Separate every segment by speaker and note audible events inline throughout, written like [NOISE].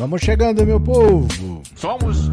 Speaker 1: Vamos chegando, meu povo.
Speaker 2: Somos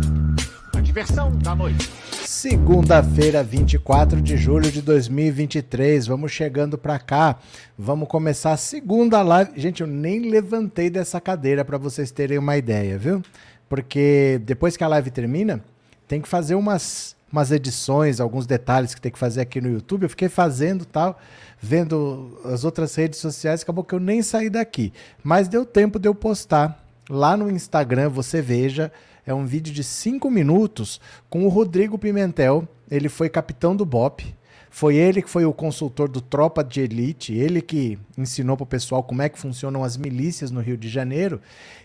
Speaker 2: a diversão da noite.
Speaker 1: Segunda-feira, 24 de julho de 2023. Vamos chegando para cá. Vamos começar a segunda live. Gente, eu nem levantei dessa cadeira para vocês terem uma ideia, viu? Porque depois que a live termina, tem que fazer umas, umas edições, alguns detalhes que tem que fazer aqui no YouTube. Eu fiquei fazendo tal, vendo as outras redes sociais. Acabou que eu nem saí daqui. Mas deu tempo de eu postar Lá no Instagram você veja, é um vídeo de 5 minutos com o Rodrigo Pimentel. Ele foi capitão do BOP. Foi ele que foi o consultor do Tropa de Elite, ele que ensinou para o pessoal como é que funcionam as milícias no Rio de Janeiro.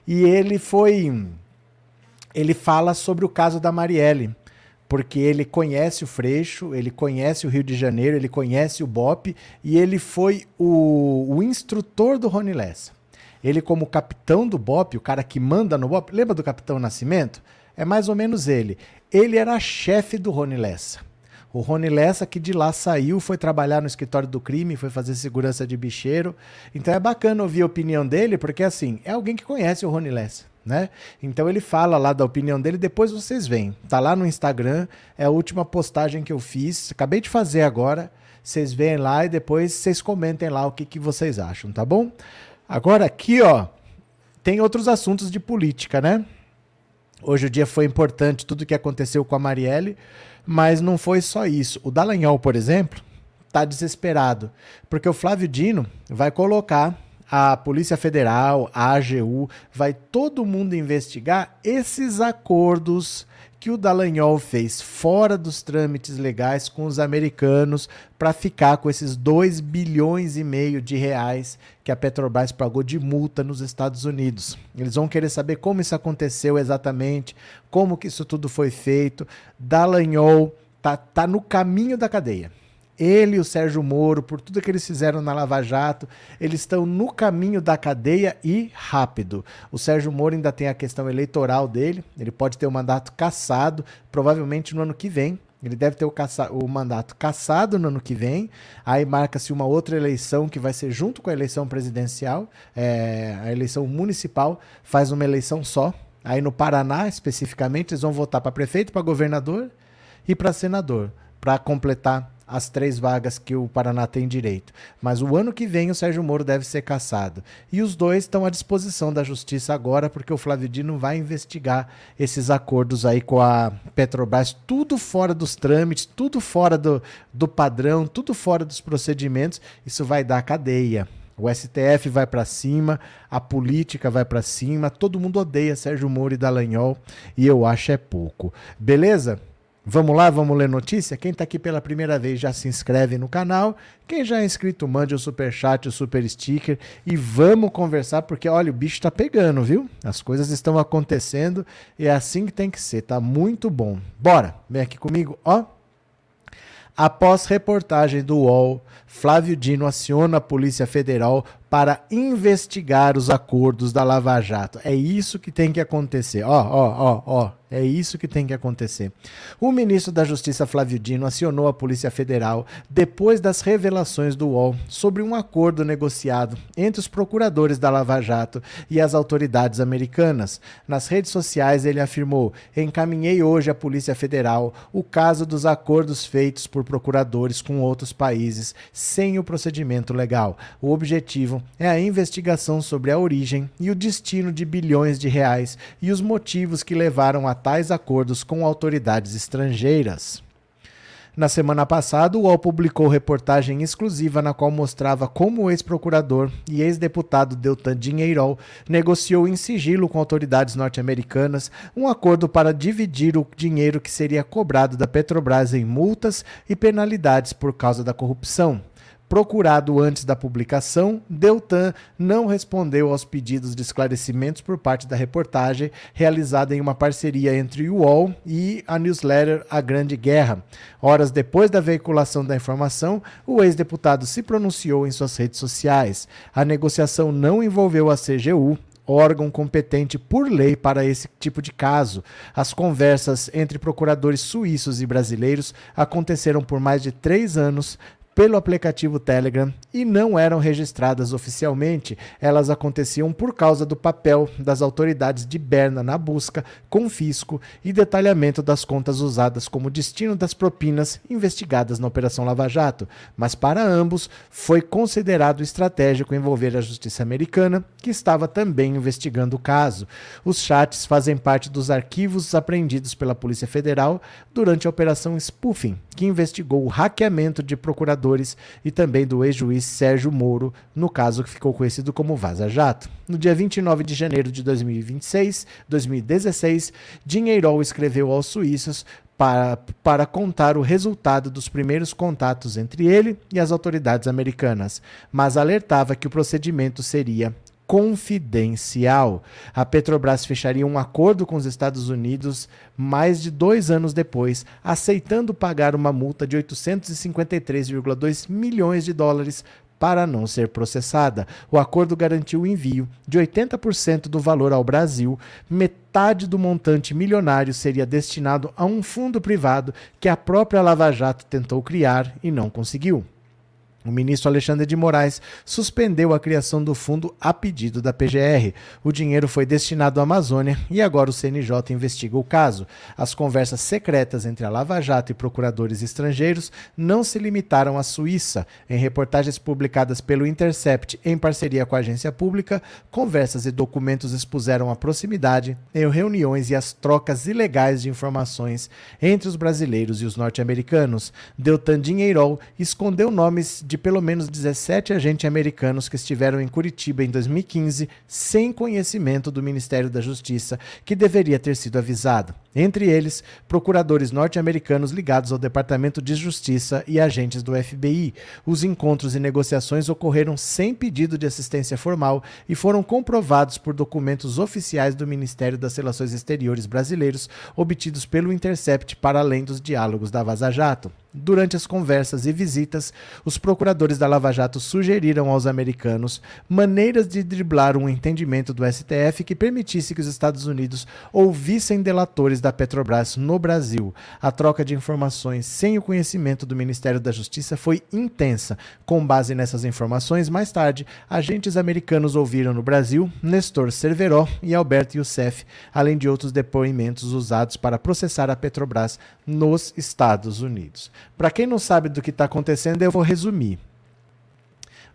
Speaker 1: E ele foi. Ele fala sobre o caso da Marielle, porque ele conhece o Freixo, ele conhece o Rio de Janeiro, ele conhece o BOP e ele foi o, o instrutor do Rony Lessa. Ele, como capitão do BOP, o cara que manda no BOP, lembra do Capitão Nascimento? É mais ou menos ele. Ele era chefe do Rony Lessa. O Rony Lessa, que de lá saiu, foi trabalhar no escritório do crime, foi fazer segurança de bicheiro. Então é bacana ouvir a opinião dele, porque assim, é alguém que conhece o Rony Lessa. Né? Então ele fala lá da opinião dele, depois vocês veem. Tá lá no Instagram, é a última postagem que eu fiz, acabei de fazer agora. Vocês veem lá e depois vocês comentem lá o que, que vocês acham, tá bom? Agora aqui, ó, tem outros assuntos de política, né? Hoje o dia foi importante, tudo que aconteceu com a Marielle, mas não foi só isso. O Dallagnol, por exemplo, tá desesperado, porque o Flávio Dino vai colocar a Polícia Federal, a AGU, vai todo mundo investigar esses acordos que o Dallagnol fez fora dos trâmites legais com os americanos para ficar com esses 2 bilhões e meio de reais que a Petrobras pagou de multa nos Estados Unidos. Eles vão querer saber como isso aconteceu exatamente, como que isso tudo foi feito. Dallagnol tá, tá no caminho da cadeia ele e o Sérgio Moro, por tudo que eles fizeram na Lava Jato, eles estão no caminho da cadeia e rápido. O Sérgio Moro ainda tem a questão eleitoral dele, ele pode ter o mandato cassado, provavelmente no ano que vem. Ele deve ter o, caça o mandato cassado no ano que vem. Aí marca-se uma outra eleição que vai ser junto com a eleição presidencial, é, a eleição municipal, faz uma eleição só. Aí no Paraná, especificamente, eles vão votar para prefeito, para governador e para senador, para completar as três vagas que o Paraná tem direito. Mas o ano que vem o Sérgio Moro deve ser cassado. E os dois estão à disposição da justiça agora, porque o Flávio Dino vai investigar esses acordos aí com a Petrobras, tudo fora dos trâmites, tudo fora do, do padrão, tudo fora dos procedimentos. Isso vai dar cadeia. O STF vai para cima, a política vai para cima, todo mundo odeia Sérgio Moro e Dallagnol e eu acho é pouco. Beleza? Vamos lá, vamos ler notícia? Quem está aqui pela primeira vez já se inscreve no canal. Quem já é inscrito, mande o super chat, o super sticker e vamos conversar porque olha, o bicho está pegando, viu? As coisas estão acontecendo e é assim que tem que ser, tá muito bom. Bora, vem aqui comigo, ó. Após reportagem do UOL, Flávio Dino aciona a Polícia Federal para investigar os acordos da Lava Jato. É isso que tem que acontecer. Ó, ó, ó, ó. É isso que tem que acontecer. O ministro da Justiça Flávio Dino acionou a Polícia Federal depois das revelações do UOL sobre um acordo negociado entre os procuradores da Lava Jato e as autoridades americanas. Nas redes sociais, ele afirmou: encaminhei hoje à Polícia Federal o caso dos acordos feitos por procuradores com outros países sem o procedimento legal. O objetivo é a investigação sobre a origem e o destino de bilhões de reais e os motivos que levaram a tais acordos com autoridades estrangeiras. Na semana passada, o UOL publicou reportagem exclusiva na qual mostrava como o ex-procurador e ex-deputado Deltan Dinheirol negociou em sigilo com autoridades norte-americanas um acordo para dividir o dinheiro que seria cobrado da Petrobras em multas e penalidades por causa da corrupção. Procurado antes da publicação, Deltan não respondeu aos pedidos de esclarecimentos por parte da reportagem, realizada em uma parceria entre o UOL e a newsletter A Grande Guerra. Horas depois da veiculação da informação, o ex-deputado se pronunciou em suas redes sociais. A negociação não envolveu a CGU, órgão competente por lei para esse tipo de caso. As conversas entre procuradores suíços e brasileiros aconteceram por mais de três anos, pelo aplicativo Telegram e não eram registradas oficialmente. Elas aconteciam por causa do papel das autoridades de Berna na busca, confisco e detalhamento das contas usadas como destino das propinas investigadas na Operação Lava Jato. Mas para ambos foi considerado estratégico envolver a justiça americana, que estava também investigando o caso. Os chats fazem parte dos arquivos apreendidos pela Polícia Federal durante a Operação Spoofing, que investigou o hackeamento de procuradores e também do ex-juiz Sérgio Moro, no caso que ficou conhecido como Vaza Jato. No dia 29 de janeiro de 2026, 2016, Dinheirol escreveu aos suíços para, para contar o resultado dos primeiros contatos entre ele e as autoridades americanas, mas alertava que o procedimento seria confidencial. A Petrobras fecharia um acordo com os Estados Unidos mais de dois anos depois, aceitando pagar uma multa de 853,2 milhões de dólares para não ser processada. O acordo garantiu o envio de 80% do valor ao Brasil, metade do montante milionário seria destinado a um fundo privado que a própria Lava Jato tentou criar e não conseguiu. O ministro Alexandre de Moraes suspendeu a criação do fundo a pedido da PGR. O dinheiro foi destinado à Amazônia e agora o CNJ investiga o caso. As conversas secretas entre a Lava Jato e procuradores estrangeiros não se limitaram à Suíça. Em reportagens publicadas pelo Intercept em parceria com a agência pública, conversas e documentos expuseram a proximidade em reuniões e as trocas ilegais de informações entre os brasileiros e os norte-americanos. Deltan Dinheirol escondeu nomes de pelo menos 17 agentes americanos que estiveram em Curitiba em 2015 sem conhecimento do Ministério da Justiça, que deveria ter sido avisado. Entre eles, procuradores norte-americanos ligados ao Departamento de Justiça e agentes do FBI. Os encontros e negociações ocorreram sem pedido de assistência formal e foram comprovados por documentos oficiais do Ministério das Relações Exteriores brasileiros obtidos pelo Intercept para além dos diálogos da Vaza Jato. Durante as conversas e visitas, os procuradores da Lava Jato sugeriram aos americanos maneiras de driblar um entendimento do STF que permitisse que os Estados Unidos ouvissem delatores da Petrobras no Brasil. A troca de informações sem o conhecimento do Ministério da Justiça foi intensa. Com base nessas informações, mais tarde, agentes americanos ouviram no Brasil Nestor Cerveró e Alberto Youssef, além de outros depoimentos usados para processar a Petrobras nos Estados Unidos. Para quem não sabe do que está acontecendo, eu vou resumir.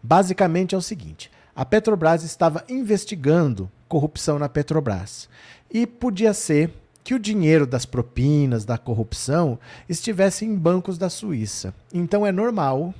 Speaker 1: Basicamente é o seguinte: a Petrobras estava investigando corrupção na Petrobras. E podia ser que o dinheiro das propinas, da corrupção, estivesse em bancos da Suíça. Então é normal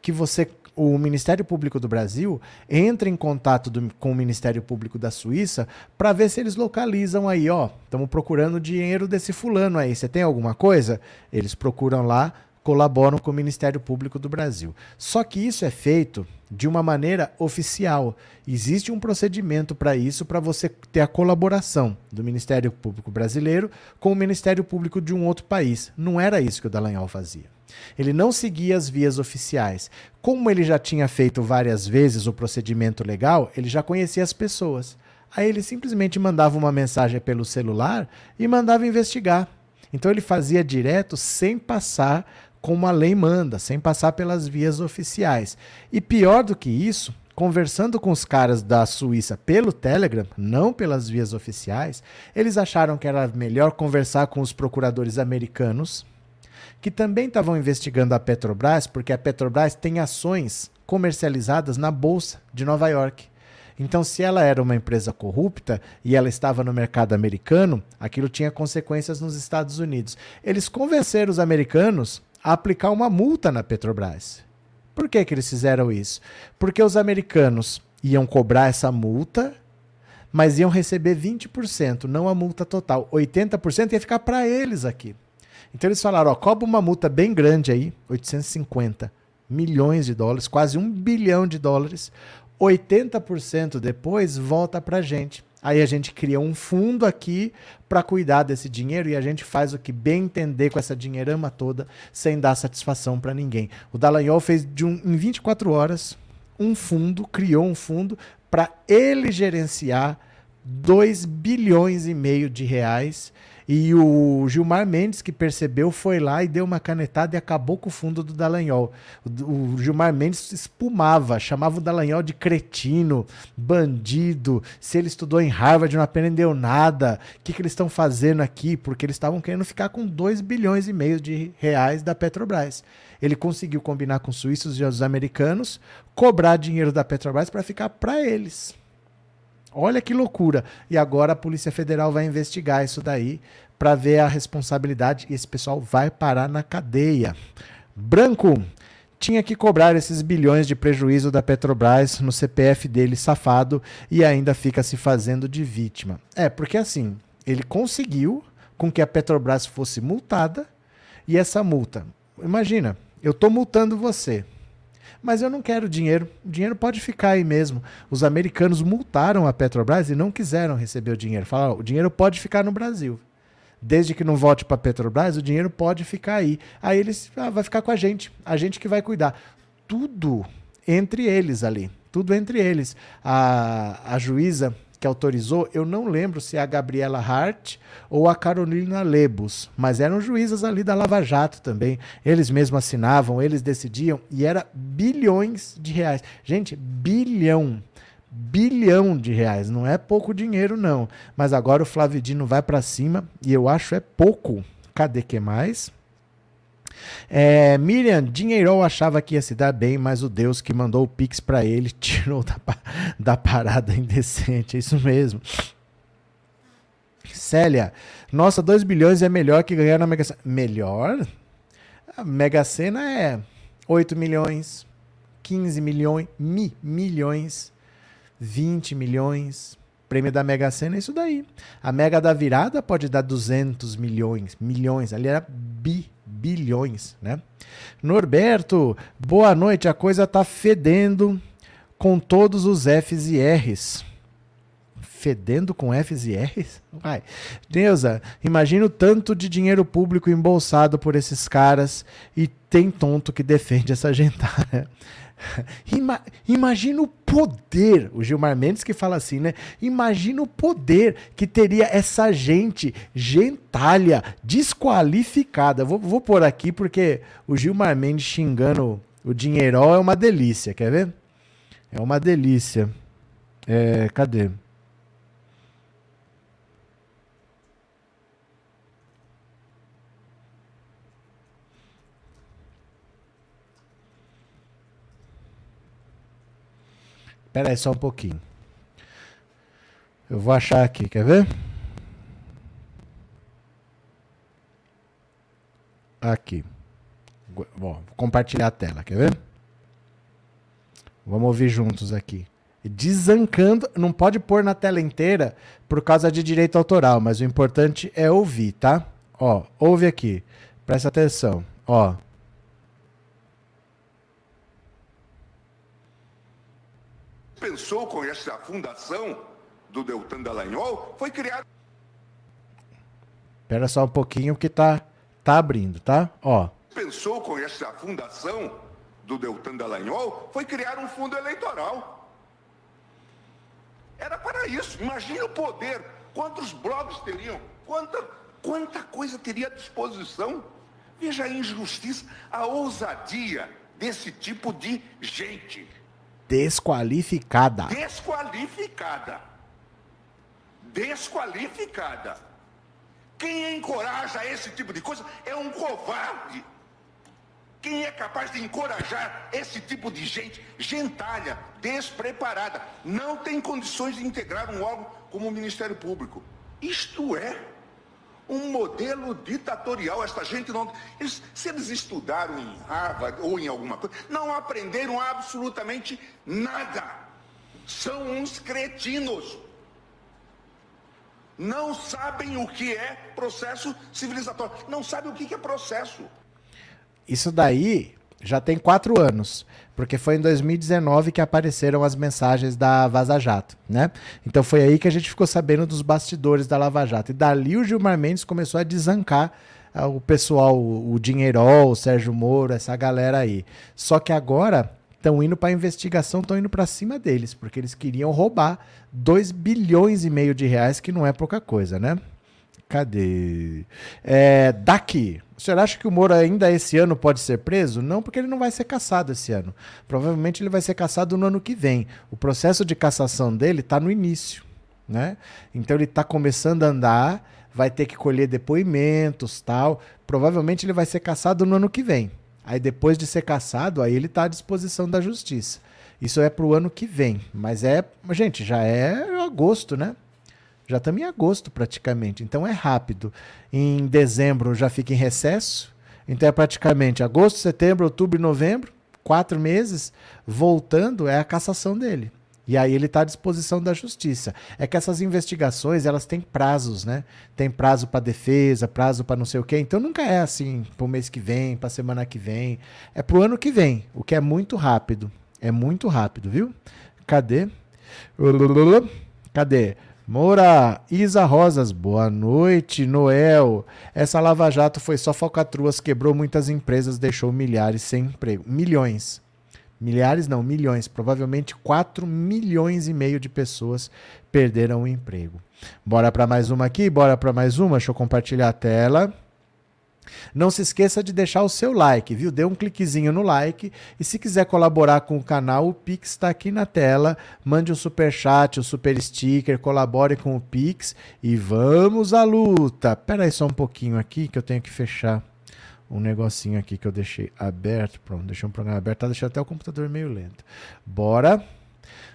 Speaker 1: que você o Ministério Público do Brasil entre em contato do, com o Ministério Público da Suíça para ver se eles localizam aí, ó, estamos procurando dinheiro desse fulano aí. Você tem alguma coisa? Eles procuram lá, colaboram com o Ministério Público do Brasil. Só que isso é feito de uma maneira oficial. Existe um procedimento para isso, para você ter a colaboração do Ministério Público brasileiro com o Ministério Público de um outro país. Não era isso que o Dallagnol fazia. Ele não seguia as vias oficiais. Como ele já tinha feito várias vezes o procedimento legal, ele já conhecia as pessoas. Aí ele simplesmente mandava uma mensagem pelo celular e mandava investigar. Então ele fazia direto sem passar como a lei manda, sem passar pelas vias oficiais. E pior do que isso, conversando com os caras da Suíça pelo Telegram, não pelas vias oficiais, eles acharam que era melhor conversar com os procuradores americanos, que também estavam investigando a Petrobras, porque a Petrobras tem ações comercializadas na Bolsa de Nova York. Então, se ela era uma empresa corrupta e ela estava no mercado americano, aquilo tinha consequências nos Estados Unidos. Eles convenceram os americanos aplicar uma multa na Petrobras. Por que, que eles fizeram isso? Porque os americanos iam cobrar essa multa, mas iam receber 20%, não a multa total. 80% ia ficar para eles aqui. Então eles falaram, ó, cobra uma multa bem grande aí, 850 milhões de dólares, quase um bilhão de dólares. 80% depois volta para a gente. Aí a gente cria um fundo aqui para cuidar desse dinheiro e a gente faz o que bem entender com essa dinheirama toda, sem dar satisfação para ninguém. O Dallagnol fez de um, em 24 horas um fundo, criou um fundo para ele gerenciar 2 bilhões e meio de reais e o Gilmar Mendes, que percebeu, foi lá e deu uma canetada e acabou com o fundo do Dallagnol. O, Gilmar Mendes espumava, chamava o Dallagnol de cretino, bandido. Se ele estudou em Harvard não aprendeu nada. O que, que eles estão fazendo aqui? Porque eles estavam querendo ficar com 2 bilhões e meio de reais da Petrobras. Ele conseguiu combinar com os suíços e os americanos, cobrar dinheiro da Petrobras para ficar para eles. Olha que loucura. E agora a Polícia Federal vai investigar isso daí para ver a responsabilidade e esse pessoal vai parar na cadeia. Branco tinha que cobrar esses bilhões de prejuízo da Petrobras no CPF dele safado e ainda fica se fazendo de vítima. É, porque assim, ele conseguiu com que a Petrobras fosse multada e essa multa, imagina, eu estou multando você. Mas eu não quero dinheiro. O dinheiro pode ficar aí mesmo. Os americanos multaram a Petrobras e não quiseram receber o dinheiro. Falaram, o dinheiro pode ficar no Brasil. Desde que não volte para a Petrobras, o dinheiro pode ficar aí. Aí eles ah, vai ficar com a gente, a gente que vai cuidar. Tudo entre eles ali, tudo entre eles. A, a juíza que autorizou, eu não lembro se é a Gabriela Hart ou a Carolina Lebus, mas eram juízas ali da Lava Jato também. Eles mesmos assinavam, eles decidiam e era bilhões de reais. Gente, bilhão. Bilhão de reais, não é pouco dinheiro não, mas agora o Flavidino vai para cima e eu acho é pouco. Cadê que mais? É, Miriam, Dinheirol achava que ia se dar bem, mas o Deus que mandou o Pix para ele [LAUGHS] tirou da, da parada indecente. É isso mesmo. Célia, nossa, 2 bilhões é melhor que ganhar na Mega Sena. Melhor? A Mega Sena é 8 milhões, 15 milhões, mi, milhões, 20 milhões. Prêmio da Mega Sena é isso daí. A Mega da Virada pode dar 200 milhões, milhões. Ali era bi bilhões, né? Norberto, boa noite. A coisa tá fedendo com todos os Fs e Rs. Fedendo com Fs e Rs? Vai. Neuza, imagina o tanto de dinheiro público embolsado por esses caras e tem tonto que defende essa gentalha. [LAUGHS] Ima, imagina o poder, o Gilmar Mendes que fala assim, né? Imagina o poder que teria essa gente gentalha, desqualificada. Vou, vou pôr aqui porque o Gilmar Mendes xingando o dinheirol é uma delícia, quer ver? É uma delícia. É, cadê? Espera aí só um pouquinho. Eu vou achar aqui, quer ver? Aqui. Bom, vou compartilhar a tela, quer ver? Vamos ouvir juntos aqui. Desancando, não pode pôr na tela inteira por causa de direito autoral, mas o importante é ouvir, tá? Ó, ouve aqui. Presta atenção. Ó.
Speaker 3: pensou com essa fundação do Deltan Dallagnol foi criar.
Speaker 1: Espera só um pouquinho que tá, tá abrindo, tá? Ó.
Speaker 3: Pensou com essa fundação do Deltan Dallagnol foi criar um fundo eleitoral. Era para isso. Imagina o poder. Quantos blogs teriam? Quanta, quanta coisa teria à disposição? Veja a injustiça, a ousadia desse tipo de gente.
Speaker 1: Desqualificada.
Speaker 3: Desqualificada. Desqualificada. Quem encoraja esse tipo de coisa é um covarde. Quem é capaz de encorajar esse tipo de gente gentalha, despreparada, não tem condições de integrar um órgão como o Ministério Público. Isto é um modelo ditatorial. Esta gente não. Eles, se eles estudaram em Harvard ou em alguma coisa, não aprenderam absolutamente nada. São uns cretinos. Não sabem o que é processo civilizatório. Não sabem o que é processo.
Speaker 1: Isso daí já tem quatro anos, porque foi em 2019 que apareceram as mensagens da Vaza Jato, né? Então foi aí que a gente ficou sabendo dos bastidores da Lava Jato. E dali o Gilmar Mendes começou a desancar uh, o pessoal, o, Dinheirol, o Sérgio Moro, essa galera aí. Só que agora estão indo para investigação, estão indo para cima deles, porque eles queriam roubar 2 bilhões e meio de reais, que não é pouca coisa, né? Cadê? É, daqui. O senhor acha que o Moro ainda esse ano pode ser preso? Não, porque ele não vai ser caçado esse ano. Provavelmente ele vai ser caçado no ano que vem. O processo de cassação dele está no início. Né? Então ele está começando a andar, vai ter que colher depoimentos tal. Provavelmente ele vai ser caçado no ano que vem. Aí depois de ser caçado, aí ele está à disposição da justiça. Isso é para o ano que vem. Mas é, gente, já é agosto, né? Já estamos em agosto praticamente, então é rápido. Em dezembro já fica em recesso, então é praticamente agosto, setembro, outubro e novembro, quatro meses, voltando é a cassação dele. E aí ele está à disposição da justiça. É que essas investigações, elas têm prazos, né? Tem prazo para defesa, prazo para não sei o quê. Então nunca é assim para o mês que vem, para a semana que vem. É para o ano que vem, o que é muito rápido. É muito rápido, viu? Cadê? Cadê? Moura, Isa Rosas, boa noite, Noel. Essa Lava Jato foi só falcatruas, quebrou muitas empresas, deixou milhares sem emprego. Milhões. Milhares não, milhões. Provavelmente 4 milhões e meio de pessoas perderam o emprego. Bora para mais uma aqui, bora para mais uma. Deixa eu compartilhar a tela. Não se esqueça de deixar o seu like, viu? Dê um cliquezinho no like e se quiser colaborar com o canal, o Pix está aqui na tela. Mande um super chat, um super sticker, colabore com o Pix e vamos à luta. Pera aí só um pouquinho aqui que eu tenho que fechar um negocinho aqui que eu deixei aberto. Pronto, deixei um programa aberto, tá deixando até o computador meio lento. Bora.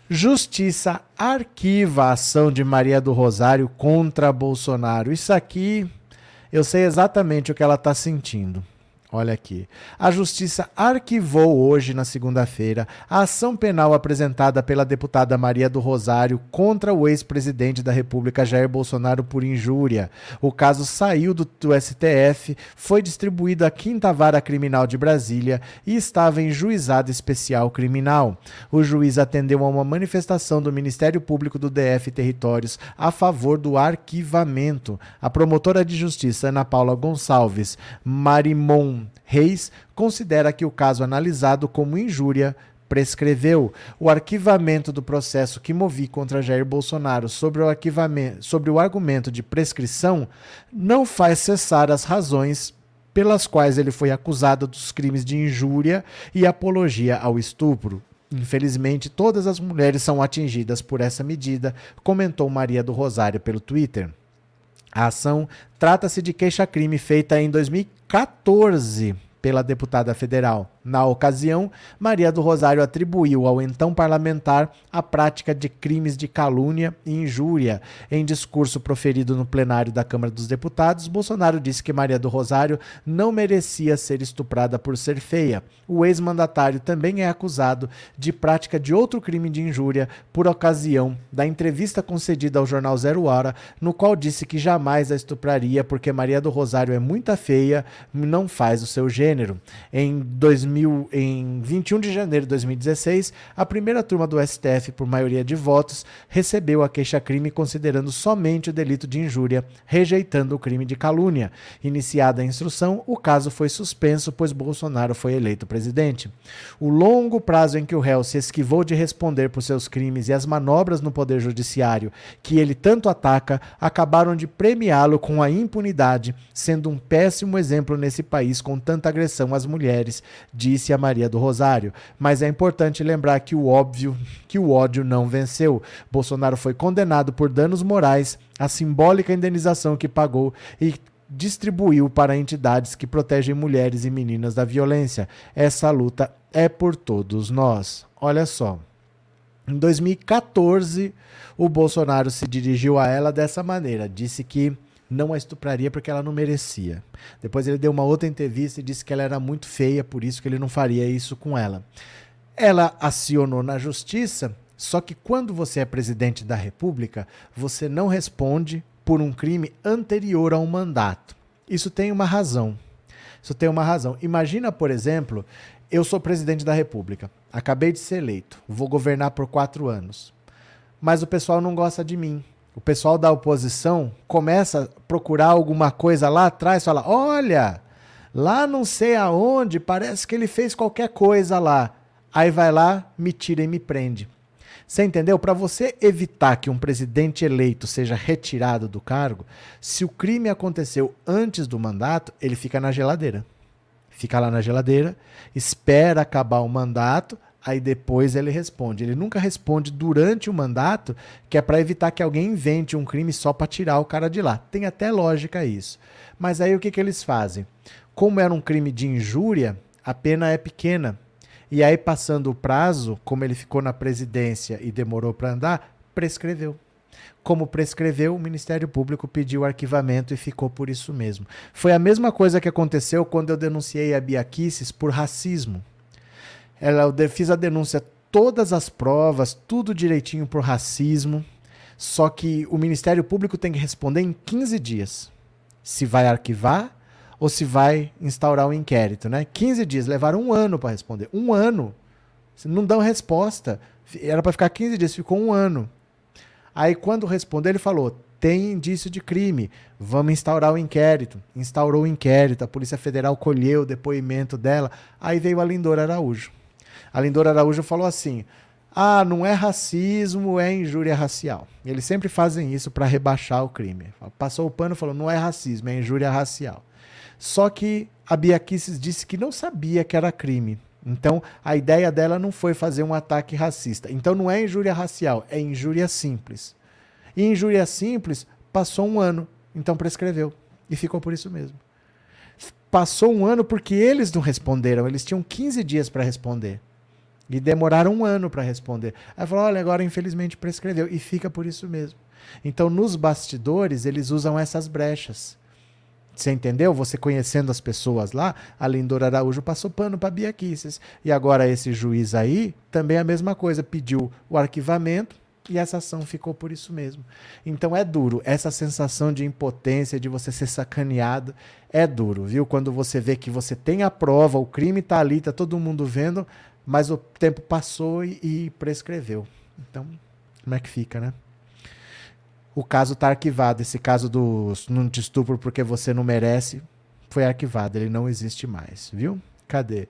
Speaker 1: Justiça arquiva a ação de Maria do Rosário contra Bolsonaro. Isso aqui eu sei exatamente o que ela está sentindo. Olha aqui. A Justiça arquivou hoje, na segunda-feira, a ação penal apresentada pela deputada Maria do Rosário contra o ex-presidente da República Jair Bolsonaro por injúria. O caso saiu do, do, STF, foi distribuído à Quinta Vara Criminal de Brasília e estava em juizado especial criminal. O juiz atendeu a uma manifestação do Ministério Público do DF Territórios a favor do arquivamento. A promotora de justiça Ana Paula Gonçalves Marimon Reis considera que o caso analisado como injúria prescreveu. O arquivamento do processo que movi contra Jair Bolsonaro sobre o, arquivamento, sobre o argumento de prescrição não faz cessar as razões pelas quais ele foi acusado dos crimes de injúria e apologia ao estupro. Infelizmente, todas as mulheres são atingidas por essa medida, comentou Maria do Rosário pelo Twitter. A ação trata-se de queixa-crime feita em 2014 pela deputada federal. Na ocasião, Maria do Rosário atribuiu ao então parlamentar a prática de crimes de calúnia e injúria. Em discurso proferido no plenário da Câmara dos Deputados, Bolsonaro disse que Maria do Rosário não merecia ser estuprada por ser feia. O ex-mandatário também é acusado de prática de outro crime de injúria por ocasião da entrevista concedida ao jornal Zero Hora, no qual disse que jamais a estupraria porque Maria do Rosário é muita feia, não faz o seu gênero. Em 2000 2000, em 21 de janeiro de 2016, a primeira turma do STF, por maioria de votos, recebeu a queixa-crime considerando somente o delito de injúria, rejeitando o crime de calúnia. Iniciada a instrução, o caso foi suspenso, pois Bolsonaro foi eleito presidente. O longo prazo em que o réu se esquivou de responder por seus crimes e as manobras no Poder Judiciário que ele tanto ataca acabaram de premiá-lo com a impunidade, sendo um péssimo exemplo nesse país com tanta agressão às mulheres, disse a Maria do Rosário. Mas é importante lembrar que o óbvio, que o ódio não venceu. Bolsonaro foi condenado por danos morais, a simbólica indenização que pagou e distribuiu para entidades que protegem mulheres e meninas da violência. Essa luta é por todos nós. Olha só. Em 2014, o Bolsonaro se dirigiu a ela dessa maneira. Disse que não a estupraria porque ela não merecia. Depois ele deu uma outra entrevista e disse que ela era muito feia, por isso que ele não faria isso com ela. Ela acionou na justiça, só que quando você é presidente da República, você não responde por um crime anterior ao mandato. Isso tem uma razão. Isso tem uma razão. Imagina, por exemplo, eu sou presidente da República, acabei de ser eleito, vou governar por quatro anos, mas o pessoal não gosta de mim o pessoal da oposição começa a procurar alguma coisa lá atrás, fala: olha, lá não sei aonde, parece que ele fez qualquer coisa lá. Aí vai lá, me tira e me prende. Você entendeu? Para você evitar que um presidente eleito seja retirado do cargo, se o crime aconteceu antes do mandato, ele fica na geladeira. Fica lá na geladeira, espera acabar o mandato, aí depois ele responde. Ele nunca responde durante o mandato, que é para evitar que alguém invente um crime só para tirar o cara de lá. Tem até lógica isso. Mas aí o que, que eles fazem? Como era um crime de injúria, a pena é pequena. E aí, passando o prazo, como ele ficou na presidência e demorou para andar, prescreveu. Como prescreveu, o Ministério Público pediu arquivamento e ficou por isso mesmo. Foi a mesma coisa que aconteceu quando eu denunciei a Bia Kicis por racismo. Ela, eu fiz a denúncia, todas as provas, tudo direitinho por racismo. Só que o Ministério Público tem que responder em 15 dias. Se vai arquivar ou se vai instaurar um inquérito, né? 15 dias, levaram um ano para responder. Um ano. Não dão resposta. Era para ficar 15 dias, ficou um ano. Aí, quando respondeu, ele falou: tem indício de crime, vamos instaurar o um inquérito. Instaurou o um inquérito, a Polícia Federal colheu o depoimento dela. Aí veio a Lindora Araújo. A Lindora Araújo falou assim: ah, não é racismo, é injúria racial. Eles sempre fazem isso para rebaixar o crime. Passou o pano e falou: não é racismo, é injúria racial. Só que a Bia disse que não sabia que era crime. Então, a ideia dela não foi fazer um ataque racista. Então, não é injúria racial, é injúria simples. E injúria simples passou um ano, então prescreveu. E ficou por isso mesmo. Passou um ano porque eles não responderam, eles tinham 15 dias para responder. E demoraram um ano para responder. Aí falou: olha, agora infelizmente prescreveu. E fica por isso mesmo. Então, nos bastidores, eles usam essas brechas. Você entendeu? Você conhecendo as pessoas lá, a Lindor Araújo passou pano para Bia Kicis. E agora esse juiz aí, também a mesma coisa, pediu o arquivamento e essa ação ficou por isso mesmo. Então é duro. Essa sensação de impotência, de você ser sacaneado, é duro, viu? Quando você vê que você tem a prova, o crime está ali, está todo mundo vendo, mas o tempo passou e, e prescreveu. Então, como é que fica, né? O caso está arquivado. Esse caso do não te estupro porque você não merece foi arquivado. Ele não existe mais, viu? Cadê?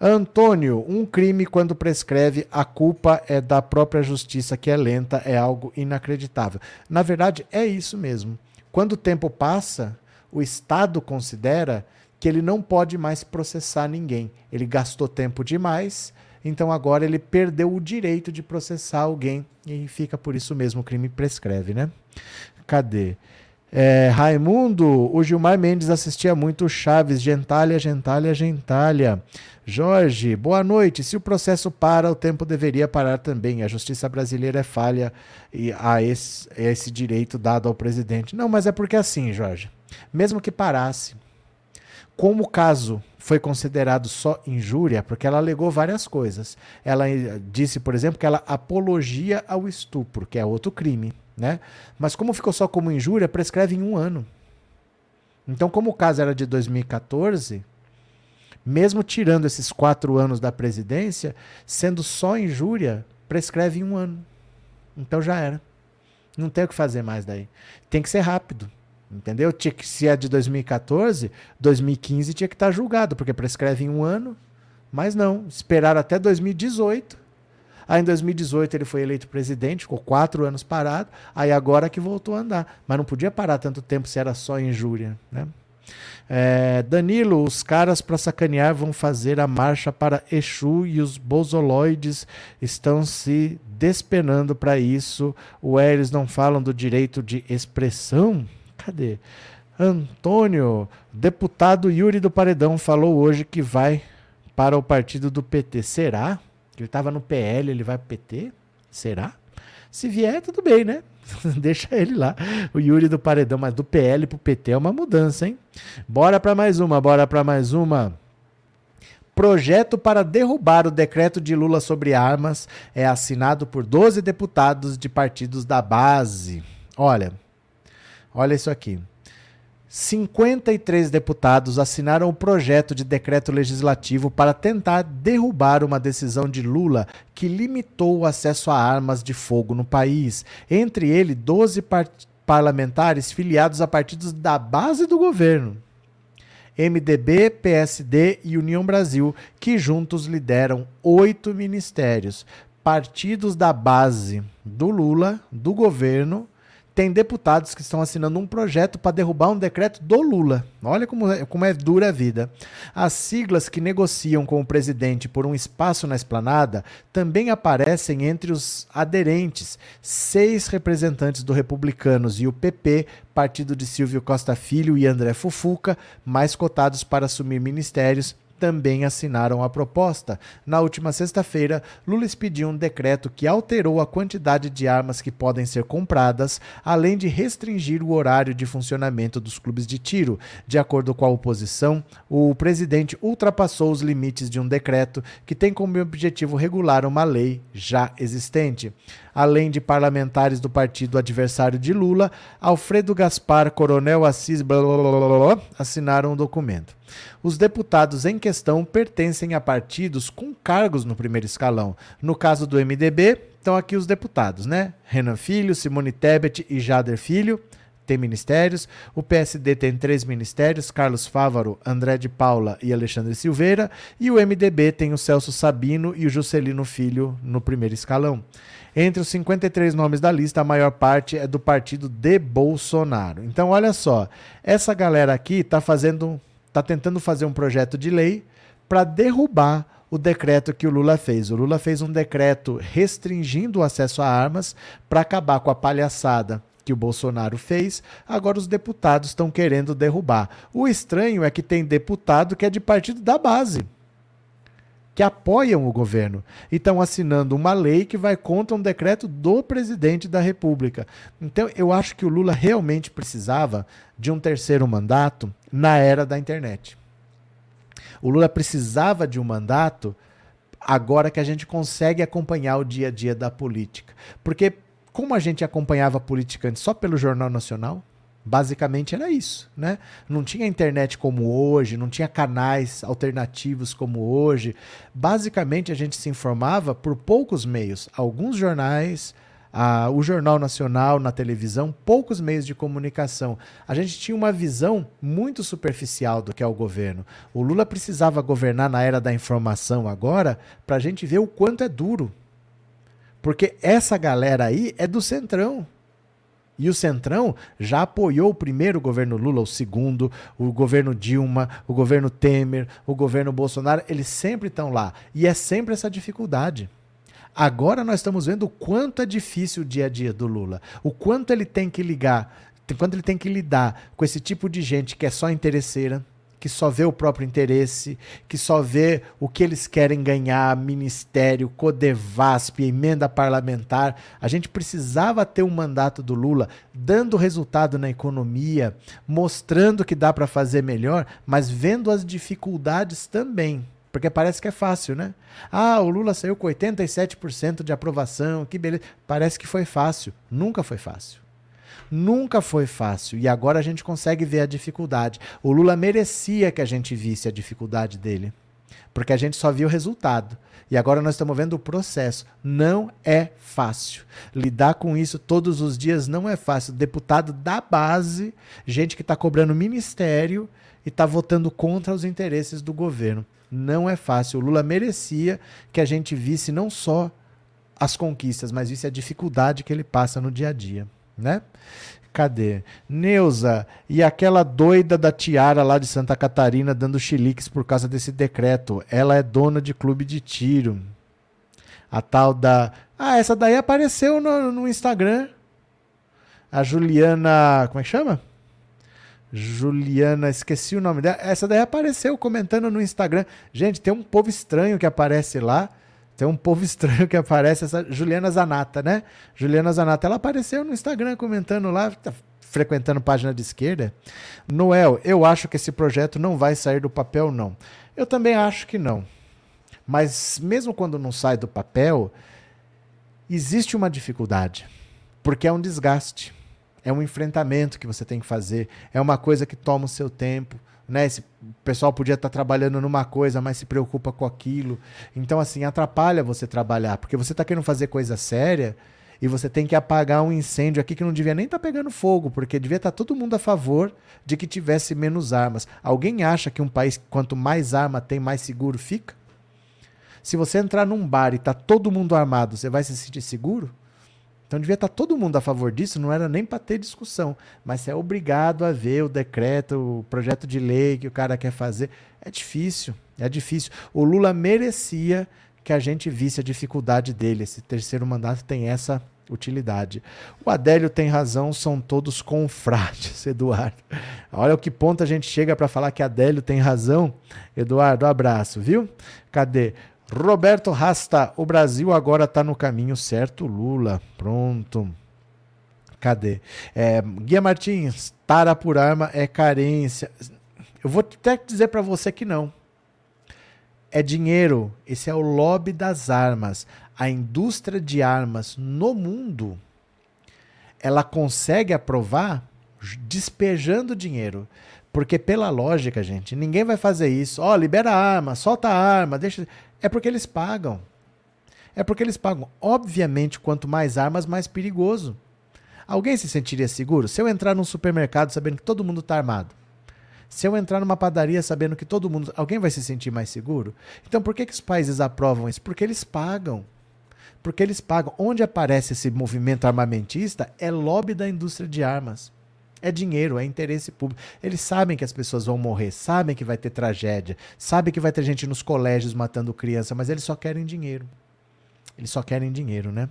Speaker 1: Antônio, um crime quando prescreve, a culpa é da própria justiça que é lenta, é algo inacreditável. Na verdade, é isso mesmo. Quando o tempo passa, o Estado considera que ele não pode mais processar ninguém. Ele gastou tempo demais, então agora ele perdeu o direito de processar alguém e fica por isso mesmo o crime prescreve, né? Cadê? É, Raimundo, o Gilmar Mendes assistia muito Chaves, Gentalha, Gentalha, Gentalha. Jorge, boa noite. Se o processo para, o tempo deveria parar também. A justiça brasileira é falha e a esse, a esse direito dado ao presidente. Não, mas é porque assim, Jorge, mesmo que parasse, como o caso foi considerado só injúria, porque ela alegou várias coisas. Ela eh, disse, por exemplo, que ela apologia ao estupro, que é outro crime. Né? Mas como ficou só como injúria, prescreve em um ano. Então, como o caso era de 2014, mesmo tirando esses quatro anos da presidência, sendo só injúria, prescreve em um ano. Então já era. Não tem o que fazer mais daí. Tem que ser rápido. Entendeu? Tinha que, se é de 2014, 2015 tinha que estar julgado, porque prescreve em um ano. Mas não, esperaram até 2018. Aí em 2018 ele foi eleito presidente, ficou quatro anos parado. Aí agora que voltou a andar. Mas não podia parar tanto tempo se era só injúria. Né? É, Danilo, os caras para sacanear vão fazer a marcha para Exu e os bozoloides estão se despenando para isso. O eles não falam do direito de expressão? Cadê? Antônio, deputado Yuri do Paredão falou hoje que vai para o partido do PT. Será? Ele estava no PL, ele vai para o PT? Será? Se vier, tudo bem, né? [LAUGHS] Deixa ele lá. O Yuri do Paredão, mas do PL pro PT é uma mudança, hein? Bora para mais uma, bora para mais uma. Projeto para derrubar o decreto de Lula sobre armas é assinado por 12 deputados de partidos da base. Olha, olha isso aqui. 53 deputados assinaram o projeto de decreto legislativo para tentar derrubar uma decisão de Lula que limitou o acesso a armas de fogo no país. Entre eles, 12 par parlamentares filiados a partidos da base do governo. MDB, PSD e União Brasil, que juntos lideram oito ministérios. Partidos da base do Lula, do governo, tem deputados que estão assinando um projeto para derrubar um decreto do Lula. Olha como é, como é dura a vida. As siglas que negociam com o presidente por um espaço na esplanada também aparecem entre os aderentes. Seis representantes do Republicanos e o PP, partido de Silvio Costa Filho e André Fufuca, mais cotados para assumir ministérios, também assinaram a proposta. Na última sexta-feira, Lula expediu um decreto que alterou a quantidade de armas que podem ser compradas, além de restringir o horário de funcionamento dos clubes de tiro. De acordo com a oposição, o presidente ultrapassou os limites de um decreto que tem como objetivo regular uma lei já existente além de parlamentares do partido adversário de Lula, Alfredo Gaspar, Coronel Assis, blá, blá, blá, assinaram o documento. Os deputados em questão pertencem a partidos com cargos no primeiro escalão. No caso do MDB, estão aqui os deputados, né? Renan Filho, Simone Tebet e Jader Filho tem ministérios. O PSD tem três ministérios: Carlos Fávaro, André de Paula e Alexandre Silveira. E o MDB tem o Celso Sabino e o Juscelino Filho no primeiro escalão. Entre os 53 nomes da lista, a maior parte é do partido de Bolsonaro. Então, olha só, essa galera aqui está fazendo, está tentando fazer um projeto de lei para derrubar o decreto que o Lula fez. O Lula fez um decreto restringindo o acesso a armas para acabar com a palhaçada que o Bolsonaro fez, agora os deputados estão querendo derrubar. O estranho é que tem deputado que é de partido da base que apoiam o governo e estão assinando uma lei que vai contra um decreto do presidente da República. Então, eu acho que o Lula realmente precisava de um terceiro mandato na era da internet. O Lula precisava de um mandato agora que a gente consegue acompanhar o dia a dia da política. Porque, como a gente acompanhava a política antes só pelo Jornal Nacional, Basicamente era isso, né? Não tinha internet como hoje, não tinha canais alternativos como hoje. Basicamente a gente se informava por poucos meios, alguns jornais, o Jornal Nacional na televisão, poucos meios de comunicação. A gente tinha uma visão muito superficial do que é o governo. O Lula precisava governar na era da informação agora para a gente ver o quanto é duro. Porque essa galera aí é do centrão. E o Centrão já apoiou o primeiro governo Lula, o segundo, o governo Dilma, o governo Temer, o governo Bolsonaro, eles sempre estão lá. E é sempre essa dificuldade. Agora nós estamos vendo o quanto é difícil o dia a dia do Lula, o quanto ele tem que ligar, quanto ele tem que lidar com esse tipo de gente que é só interesseira, que só vê o próprio interesse, que só vê o que eles querem ganhar, ministério, Codevasp, emenda parlamentar. A gente precisava ter um mandato do Lula dando resultado na economia, mostrando que dá para fazer melhor, mas vendo as dificuldades também. Porque parece que é fácil, né? Ah, o Lula saiu com 87% de aprovação, que beleza. Parece que foi fácil. Nunca foi fácil. Nunca foi fácil e agora a gente consegue ver a dificuldade. O Lula merecia que a gente visse a dificuldade dele, porque a gente só viu o resultado. E agora nós estamos vendo o processo. Não é fácil. Lidar com isso todos os dias não é fácil. Deputado da base, gente que está cobrando ministério e está votando contra os interesses do governo. Não é fácil. O Lula merecia que a gente visse não só as conquistas, mas visse a dificuldade que ele passa no dia a dia né? Cadê? Neuza, e aquela doida da Tiara lá de Santa Catarina dando chiliques por causa desse decreto. Ela é dona de clube de tiro. A tal da. Ah, essa daí apareceu no, no Instagram. A Juliana. Como é que chama? Juliana, esqueci o nome dela. Essa daí apareceu comentando no Instagram. Gente, tem um povo estranho que aparece lá. Tem um povo estranho que aparece, essa Juliana Zanata, né? Juliana Zanata, ela apareceu no Instagram comentando lá, tá frequentando página de esquerda. Noel, eu acho que esse projeto não vai sair do papel, não. Eu também acho que não. Mas mesmo quando não sai do papel, existe uma dificuldade, porque é um desgaste, é um enfrentamento que você tem que fazer, é uma coisa que toma o seu tempo. Né? Esse pessoal podia estar trabalhando numa coisa, mas se preocupa com aquilo. Então, assim, atrapalha você trabalhar, porque você está querendo fazer coisa séria e você tem que apagar um incêndio aqui que não devia nem estar tá pegando fogo, porque devia estar tá todo mundo a favor de que tivesse menos armas. Alguém acha que um país, quanto mais arma tem, mais seguro fica? Se você entrar num bar e tá todo mundo armado, você vai se sentir seguro? Então devia estar tá todo mundo a favor disso, não era nem para ter discussão, mas você é obrigado a ver o decreto, o projeto de lei que o cara quer fazer. É difícil, é difícil. O Lula merecia que a gente visse a dificuldade dele. Esse terceiro mandato tem essa utilidade. O Adélio tem razão, são todos confrades, [LAUGHS] Eduardo. Olha o que ponto a gente chega para falar que Adélio tem razão. Eduardo, abraço, viu? Cadê? Roberto Rasta, o Brasil agora está no caminho certo, Lula. Pronto. Cadê? É, Guia Martins, tara por arma é carência. Eu vou até dizer para você que não. É dinheiro. Esse é o lobby das armas. A indústria de armas no mundo, ela consegue aprovar despejando dinheiro. Porque pela lógica, gente, ninguém vai fazer isso. Ó, oh, libera a arma, solta a arma, deixa. É porque eles pagam. É porque eles pagam. Obviamente, quanto mais armas, mais perigoso. Alguém se sentiria seguro se eu entrar num supermercado sabendo que todo mundo está armado? Se eu entrar numa padaria sabendo que todo mundo. Alguém vai se sentir mais seguro? Então por que, que os países aprovam isso? Porque eles pagam. Porque eles pagam. Onde aparece esse movimento armamentista é lobby da indústria de armas. É dinheiro, é interesse público. Eles sabem que as pessoas vão morrer, sabem que vai ter tragédia, sabem que vai ter gente nos colégios matando criança, mas eles só querem dinheiro. Eles só querem dinheiro, né?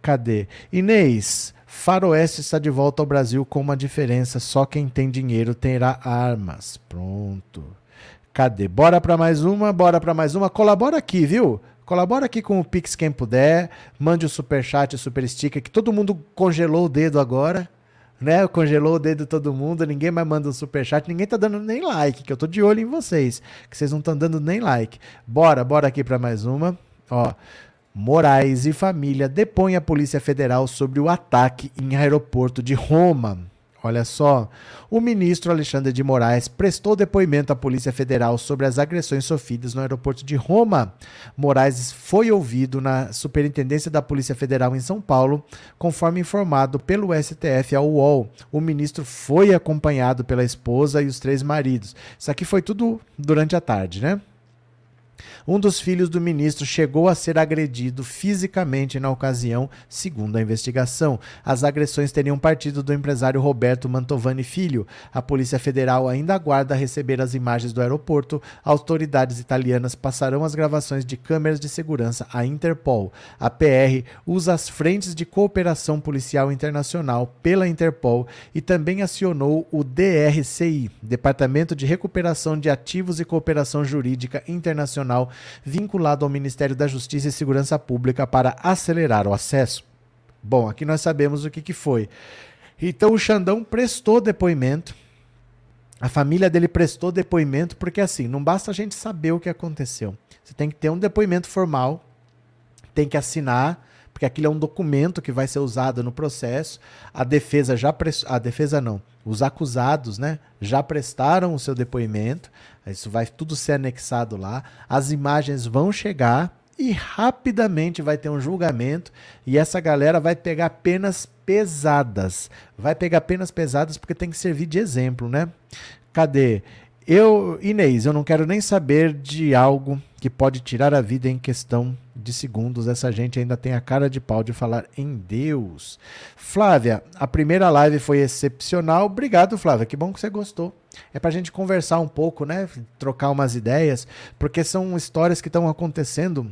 Speaker 1: Cadê? Inês, Faroeste está de volta ao Brasil com uma diferença: só quem tem dinheiro terá armas. Pronto. Cadê? Bora para mais uma, bora para mais uma. Colabora aqui, viu? Colabora aqui com o Pix quem puder. Mande o super chat, o super sticker, que todo mundo congelou o dedo agora né? Congelou o dedo de todo mundo, ninguém mais manda um superchat, ninguém tá dando nem like, que eu tô de olho em vocês, que vocês não estão dando nem like. Bora, bora aqui para mais uma. Ó, Moraes e família depõem a Polícia Federal sobre o ataque em aeroporto de Roma. Olha só, o ministro Alexandre de Moraes prestou depoimento à Polícia Federal sobre as agressões sofridas no aeroporto de Roma. Moraes foi ouvido na Superintendência da Polícia Federal em São Paulo, conforme informado pelo STF ao UOL. O ministro foi acompanhado pela esposa e os três maridos. Isso aqui foi tudo durante a tarde, né? Um dos filhos do ministro chegou a ser agredido fisicamente na ocasião, segundo a investigação. As agressões teriam partido do empresário Roberto Mantovani Filho. A Polícia Federal ainda aguarda receber as imagens do aeroporto. Autoridades italianas passarão as gravações de câmeras de segurança à Interpol. A PR usa as frentes de cooperação policial internacional pela Interpol e também acionou o DRCI, Departamento de Recuperação de Ativos e Cooperação Jurídica Internacional vinculado ao Ministério da Justiça e Segurança Pública para acelerar o acesso. Bom, aqui nós sabemos o que, que foi. Então o Xandão prestou depoimento. A família dele prestou depoimento, porque assim, não basta a gente saber o que aconteceu. Você tem que ter um depoimento formal, tem que assinar, porque aquilo é um documento que vai ser usado no processo. A defesa já a defesa não, os acusados, né, já prestaram o seu depoimento. Isso vai tudo ser anexado lá. As imagens vão chegar e rapidamente vai ter um julgamento e essa galera vai pegar penas pesadas. Vai pegar penas pesadas porque tem que servir de exemplo, né? Cadê? Eu, Inês, eu não quero nem saber de algo que pode tirar a vida em questão de segundos. Essa gente ainda tem a cara de pau de falar em Deus. Flávia, a primeira live foi excepcional. Obrigado, Flávia. Que bom que você gostou. É pra gente conversar um pouco, né? Trocar umas ideias, porque são histórias que estão acontecendo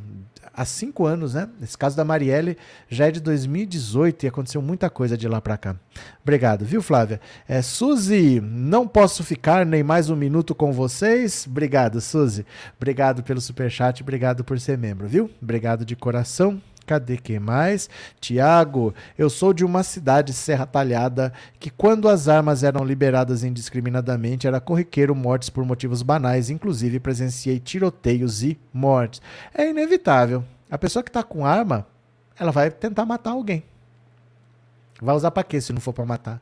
Speaker 1: há cinco anos, né? Esse caso da Marielle já é de 2018 e aconteceu muita coisa de lá para cá. Obrigado, viu, Flávia? É, Suzy, não posso ficar nem mais um minuto com vocês. Obrigado, Suzy. Obrigado pelo superchat, obrigado por ser membro, viu? Obrigado de coração. Cadê quem mais? Tiago, eu sou de uma cidade Serra Talhada que, quando as armas eram liberadas indiscriminadamente, era corriqueiro mortes por motivos banais, inclusive presenciei tiroteios e mortes. É inevitável. A pessoa que está com arma, ela vai tentar matar alguém. Vai usar para quê se não for para matar?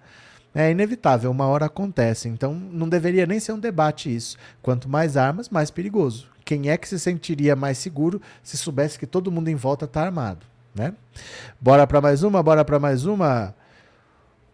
Speaker 1: É inevitável, uma hora acontece. Então não deveria nem ser um debate isso. Quanto mais armas, mais perigoso. Quem é que se sentiria mais seguro se soubesse que todo mundo em volta está armado, né? Bora para mais uma, bora para mais uma.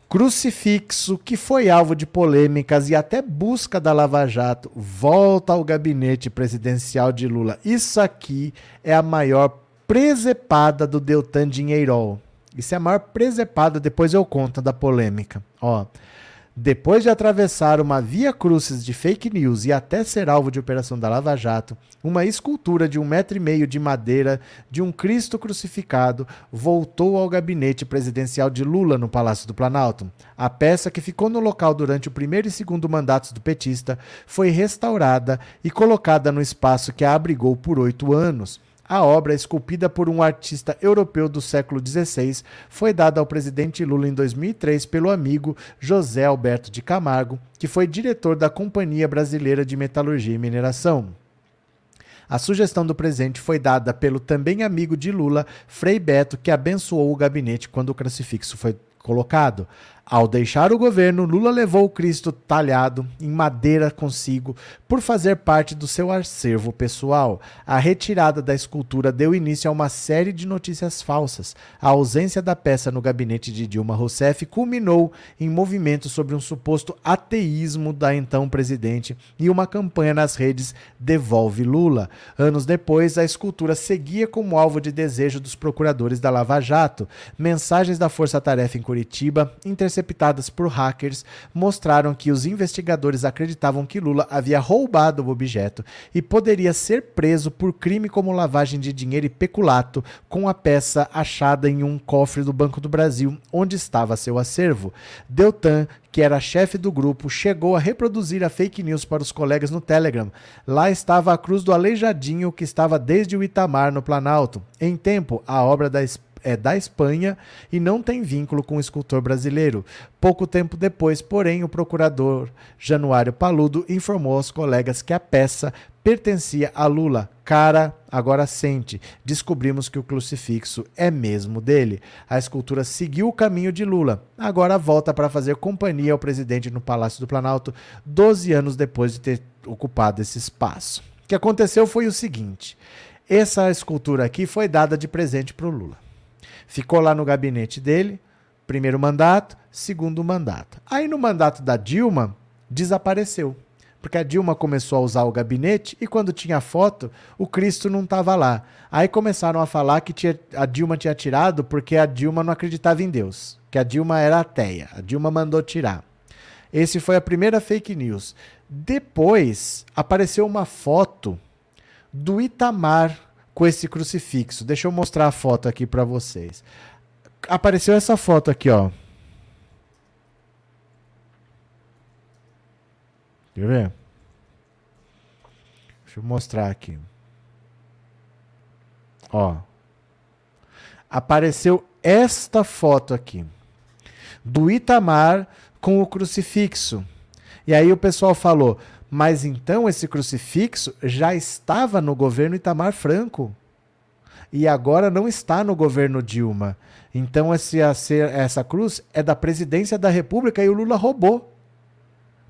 Speaker 1: Crucifixo, que foi alvo de polêmicas e até busca da Lava Jato, volta ao gabinete presidencial de Lula. Isso aqui é a maior presepada do Deltan Dinheirol. Isso é a maior presepada, depois eu conto da polêmica. Ó, depois de atravessar uma via crucis de fake news e até ser alvo de operação da Lava Jato, uma escultura de um metro e meio de madeira de um Cristo crucificado voltou ao gabinete presidencial de Lula no Palácio do Planalto. A peça, que ficou no local durante o primeiro e segundo mandatos do petista, foi restaurada e colocada no espaço que a abrigou por oito anos. A obra, esculpida por um artista europeu do século XVI, foi dada ao presidente Lula em 2003 pelo amigo José Alberto de Camargo, que foi diretor da Companhia Brasileira de Metalurgia e Mineração. A sugestão do presente foi dada pelo também amigo de Lula, Frei Beto, que abençoou o gabinete quando o crucifixo foi colocado. Ao deixar o governo, Lula levou o Cristo talhado em madeira consigo por fazer parte do seu acervo pessoal. A retirada da escultura deu início a uma série de notícias falsas. A ausência da peça no gabinete de Dilma Rousseff culminou em movimentos sobre um suposto ateísmo da então presidente e uma campanha nas redes Devolve Lula. Anos depois, a escultura seguia como alvo de desejo dos procuradores da Lava Jato. Mensagens da Força Tarefa em Curitiba interceptadas por hackers mostraram que os investigadores acreditavam que Lula havia roubado o objeto e poderia ser preso por crime como lavagem de dinheiro e peculato com a peça achada em um cofre do Banco do Brasil, onde estava seu acervo. Deltan, que era chefe do grupo, chegou a reproduzir a fake news para os colegas no Telegram. Lá estava a cruz do Aleijadinho, que estava desde o Itamar no Planalto. Em tempo, a obra da é da Espanha e não tem vínculo com o escultor brasileiro. Pouco tempo depois, porém, o procurador Januário Paludo informou aos colegas que a peça pertencia a Lula. Cara, agora sente. Descobrimos que o crucifixo é mesmo dele. A escultura seguiu o caminho de Lula. Agora volta para fazer companhia ao presidente no Palácio do Planalto, 12 anos depois de ter ocupado esse espaço. O que aconteceu foi o seguinte: essa escultura aqui foi dada de presente para o Lula. Ficou lá no gabinete dele, primeiro mandato, segundo mandato. Aí no mandato da Dilma, desapareceu. Porque a Dilma começou a usar o gabinete e quando tinha foto, o Cristo não estava lá. Aí começaram a falar que tinha, a Dilma tinha tirado porque a Dilma não acreditava em Deus. Que a Dilma era ateia. A Dilma mandou tirar. Esse foi a primeira fake news. Depois apareceu uma foto do Itamar com esse crucifixo. Deixa eu mostrar a foto aqui para vocês. Apareceu essa foto aqui, ó. Quer ver? Deixa eu mostrar aqui. Ó. Apareceu esta foto aqui. Do Itamar com o crucifixo. E aí o pessoal falou: mas então esse crucifixo já estava no governo Itamar Franco. E agora não está no governo Dilma. Então esse, essa cruz é da presidência da República e o Lula roubou.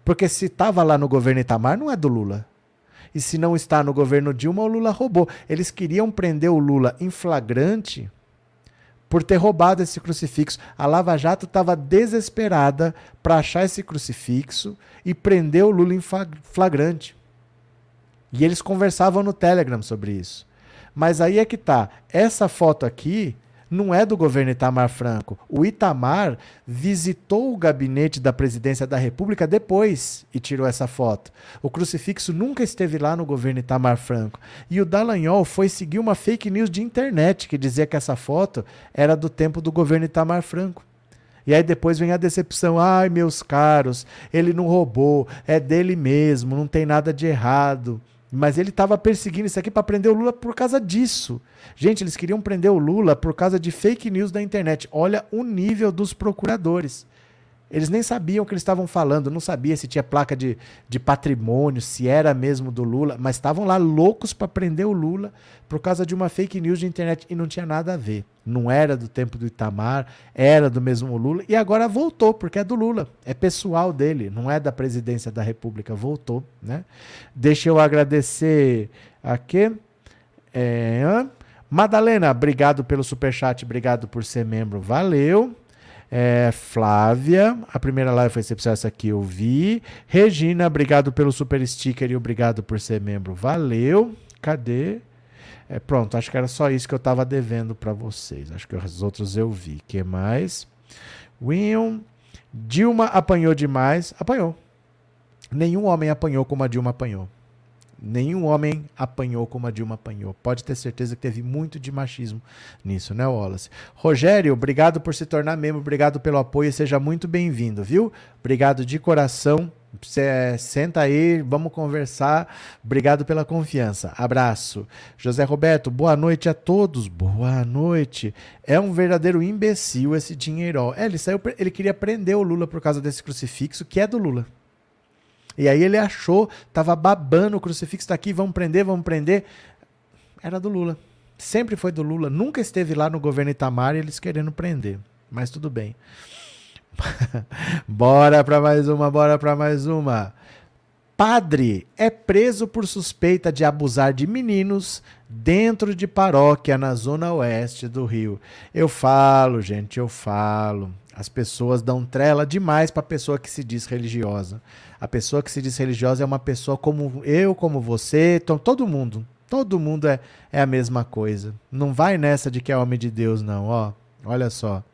Speaker 1: Porque se estava lá no governo Itamar, não é do Lula. E se não está no governo Dilma, o Lula roubou. Eles queriam prender o Lula em flagrante por ter roubado esse crucifixo. A Lava Jato estava desesperada para achar esse crucifixo e prender o Lula em flagrante. E eles conversavam no Telegram sobre isso. Mas aí é que tá. Essa foto aqui não é do governo Itamar Franco. O Itamar visitou o gabinete da presidência da República depois e tirou essa foto. O crucifixo nunca esteve lá no governo Itamar Franco. E o Dallagnol foi seguir uma fake news de internet que dizia que essa foto era do tempo do governo Itamar Franco. E aí depois vem a decepção. Ai, meus caros, ele não roubou, é dele mesmo, não tem nada de errado. Mas ele estava perseguindo isso aqui para prender o Lula por causa disso. Gente, eles queriam prender o Lula por causa de fake news da internet. Olha o nível dos procuradores. Eles nem sabiam o que eles estavam falando, não sabia se tinha placa de, de patrimônio, se era mesmo do Lula, mas estavam lá loucos para prender o Lula por causa de uma fake news de internet e não tinha nada a ver. Não era do tempo do Itamar, era do mesmo Lula e agora voltou, porque é do Lula, é pessoal dele, não é da presidência da República, voltou, né? Deixa eu agradecer aqui. É, Madalena, obrigado pelo superchat, obrigado por ser membro, valeu. É, Flávia, a primeira live foi excepcional, essa aqui eu vi. Regina, obrigado pelo super sticker e obrigado por ser membro. Valeu. Cadê? É, pronto, acho que era só isso que eu estava devendo para vocês. Acho que os outros eu vi. que mais? William. Dilma apanhou demais. Apanhou. Nenhum homem apanhou como a Dilma apanhou. Nenhum homem apanhou como a Dilma apanhou. Pode ter certeza que teve muito de machismo nisso, né, Wallace? Rogério, obrigado por se tornar membro, obrigado pelo apoio, seja muito bem-vindo, viu? Obrigado de coração. Cê, senta aí, vamos conversar. Obrigado pela confiança. Abraço. José Roberto, boa noite a todos. Boa noite. É um verdadeiro imbecil esse dinheiro. É, ele saiu, ele queria prender o Lula por causa desse crucifixo que é do Lula. E aí ele achou, tava babando, o crucifixo está aqui, vamos prender, vamos prender. Era do Lula. Sempre foi do Lula. Nunca esteve lá no governo Itamar e eles querendo prender. Mas tudo bem. [LAUGHS] bora para mais uma, bora para mais uma. Padre é preso por suspeita de abusar de meninos dentro de paróquia na zona oeste do Rio. Eu falo, gente, eu falo. As pessoas dão trela demais para pessoa que se diz religiosa. A pessoa que se diz religiosa é uma pessoa como eu, como você, então todo mundo. Todo mundo é, é a mesma coisa. Não vai nessa de que é homem de Deus, não. Ó, olha só.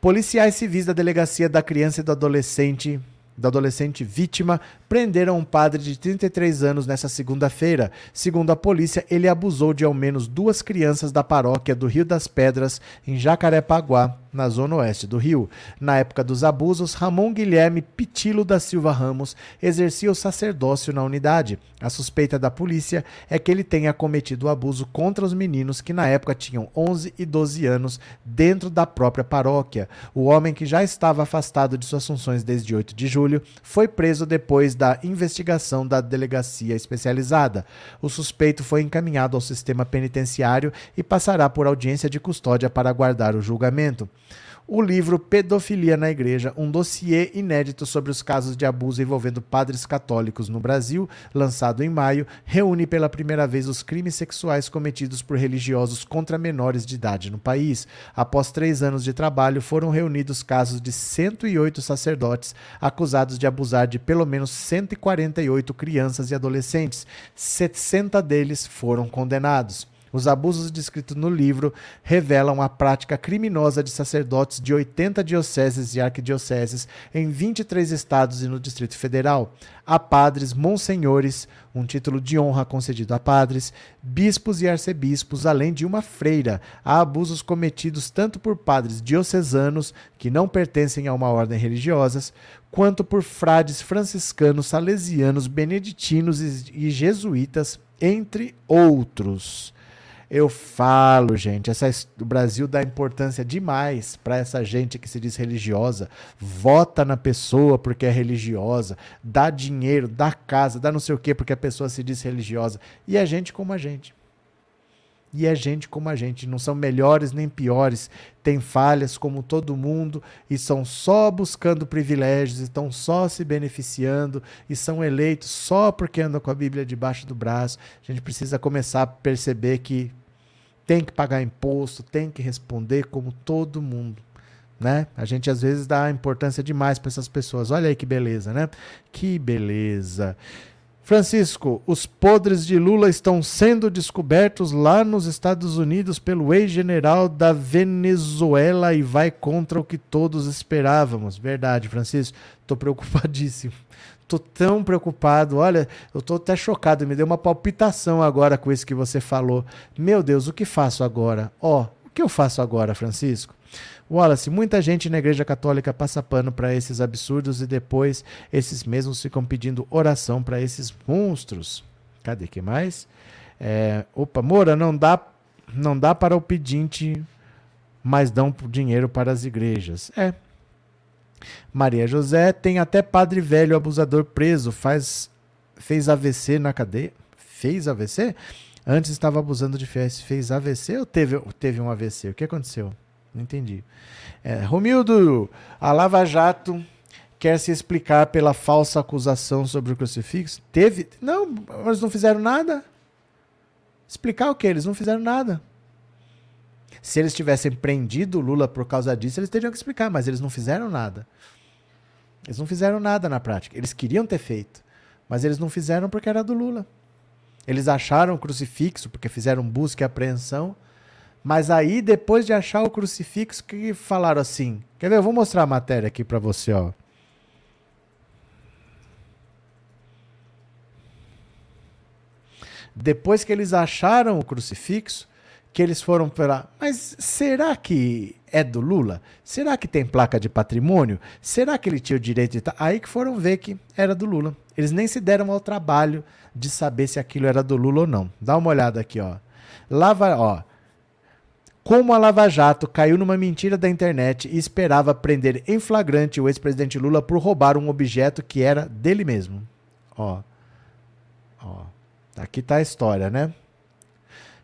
Speaker 1: Policiais civis da Delegacia da Criança e do Adolescente da adolescente vítima prenderam um padre de 33 anos nessa segunda-feira. Segundo a polícia, ele abusou de ao menos duas crianças da paróquia do Rio das Pedras, em Jacarepaguá, na zona oeste do Rio. Na época dos abusos, Ramon Guilherme Pitilo da Silva Ramos exercia o sacerdócio na unidade. A suspeita da polícia é que ele tenha cometido o abuso contra os meninos que na época tinham 11 e 12 anos dentro da própria paróquia. O homem que já estava afastado de suas funções desde 8 de julho foi preso depois da investigação da delegacia especializada. O suspeito foi encaminhado ao sistema penitenciário e passará por audiência de custódia para aguardar o julgamento o livro Pedofilia na Igreja, um dossiê inédito sobre os casos de abuso envolvendo padres católicos no Brasil, lançado em maio, reúne pela primeira vez os crimes sexuais cometidos por religiosos contra menores de idade no país. Após três anos de trabalho, foram reunidos casos de 108 sacerdotes acusados de abusar de pelo menos 148 crianças e adolescentes. 60 deles foram condenados. Os abusos descritos no livro revelam a prática criminosa de sacerdotes de 80 dioceses e arquidioceses em 23 estados e no Distrito Federal. Há padres, monsenhores, um título de honra concedido a padres, bispos e arcebispos, além de uma freira. Há abusos cometidos tanto por padres diocesanos, que não pertencem a uma ordem religiosa, quanto por frades franciscanos, salesianos, beneditinos e jesuítas, entre outros. Eu falo, gente, essa, o Brasil dá importância demais para essa gente que se diz religiosa, vota na pessoa porque é religiosa, dá dinheiro, dá casa, dá não sei o quê porque a pessoa se diz religiosa. E é gente como a gente. E é gente como a gente, não são melhores nem piores, tem falhas como todo mundo e são só buscando privilégios, estão só se beneficiando e são eleitos só porque andam com a Bíblia debaixo do braço. A gente precisa começar a perceber que tem que pagar imposto, tem que responder como todo mundo. Né? A gente às vezes dá importância demais para essas pessoas. Olha aí que beleza, né? Que beleza. Francisco, os podres de Lula estão sendo descobertos lá nos Estados Unidos pelo ex-general da Venezuela e vai contra o que todos esperávamos. Verdade, Francisco. Estou preocupadíssimo. Estou tão preocupado. Olha, eu estou até chocado. Me deu uma palpitação agora com isso que você falou. Meu Deus, o que faço agora? Ó, oh, o que eu faço agora, Francisco? Wallace, muita gente na Igreja Católica passa pano para esses absurdos e depois esses mesmos ficam pedindo oração para esses monstros. Cadê que mais? É, opa, Moura, não dá, não dá para o pedinte, mas dão dinheiro para as igrejas. É. Maria José tem até padre velho abusador preso, faz fez AVC na cadeia. Fez AVC? Antes estava abusando de fiéis. Fez AVC ou teve, teve um AVC? O que aconteceu? Não entendi. É, Romildo, a Lava Jato quer se explicar pela falsa acusação sobre o crucifixo? Teve? Não, eles não fizeram nada. Explicar o que? Eles não fizeram nada. Se eles tivessem prendido Lula por causa disso, eles teriam que explicar, mas eles não fizeram nada. Eles não fizeram nada na prática. Eles queriam ter feito, mas eles não fizeram porque era do Lula. Eles acharam o crucifixo porque fizeram busca e apreensão mas aí, depois de achar o crucifixo, que falaram assim. Quer ver? Eu vou mostrar a matéria aqui para você, ó. Depois que eles acharam o crucifixo, que eles foram pela. Mas será que é do Lula? Será que tem placa de patrimônio? Será que ele tinha o direito de. Aí que foram ver que era do Lula. Eles nem se deram ao trabalho de saber se aquilo era do Lula ou não. Dá uma olhada aqui, ó. Lava, ó. Como a Lava Jato caiu numa mentira da internet e esperava prender em flagrante o ex-presidente Lula por roubar um objeto que era dele mesmo. Ó. Ó. Aqui tá a história, né?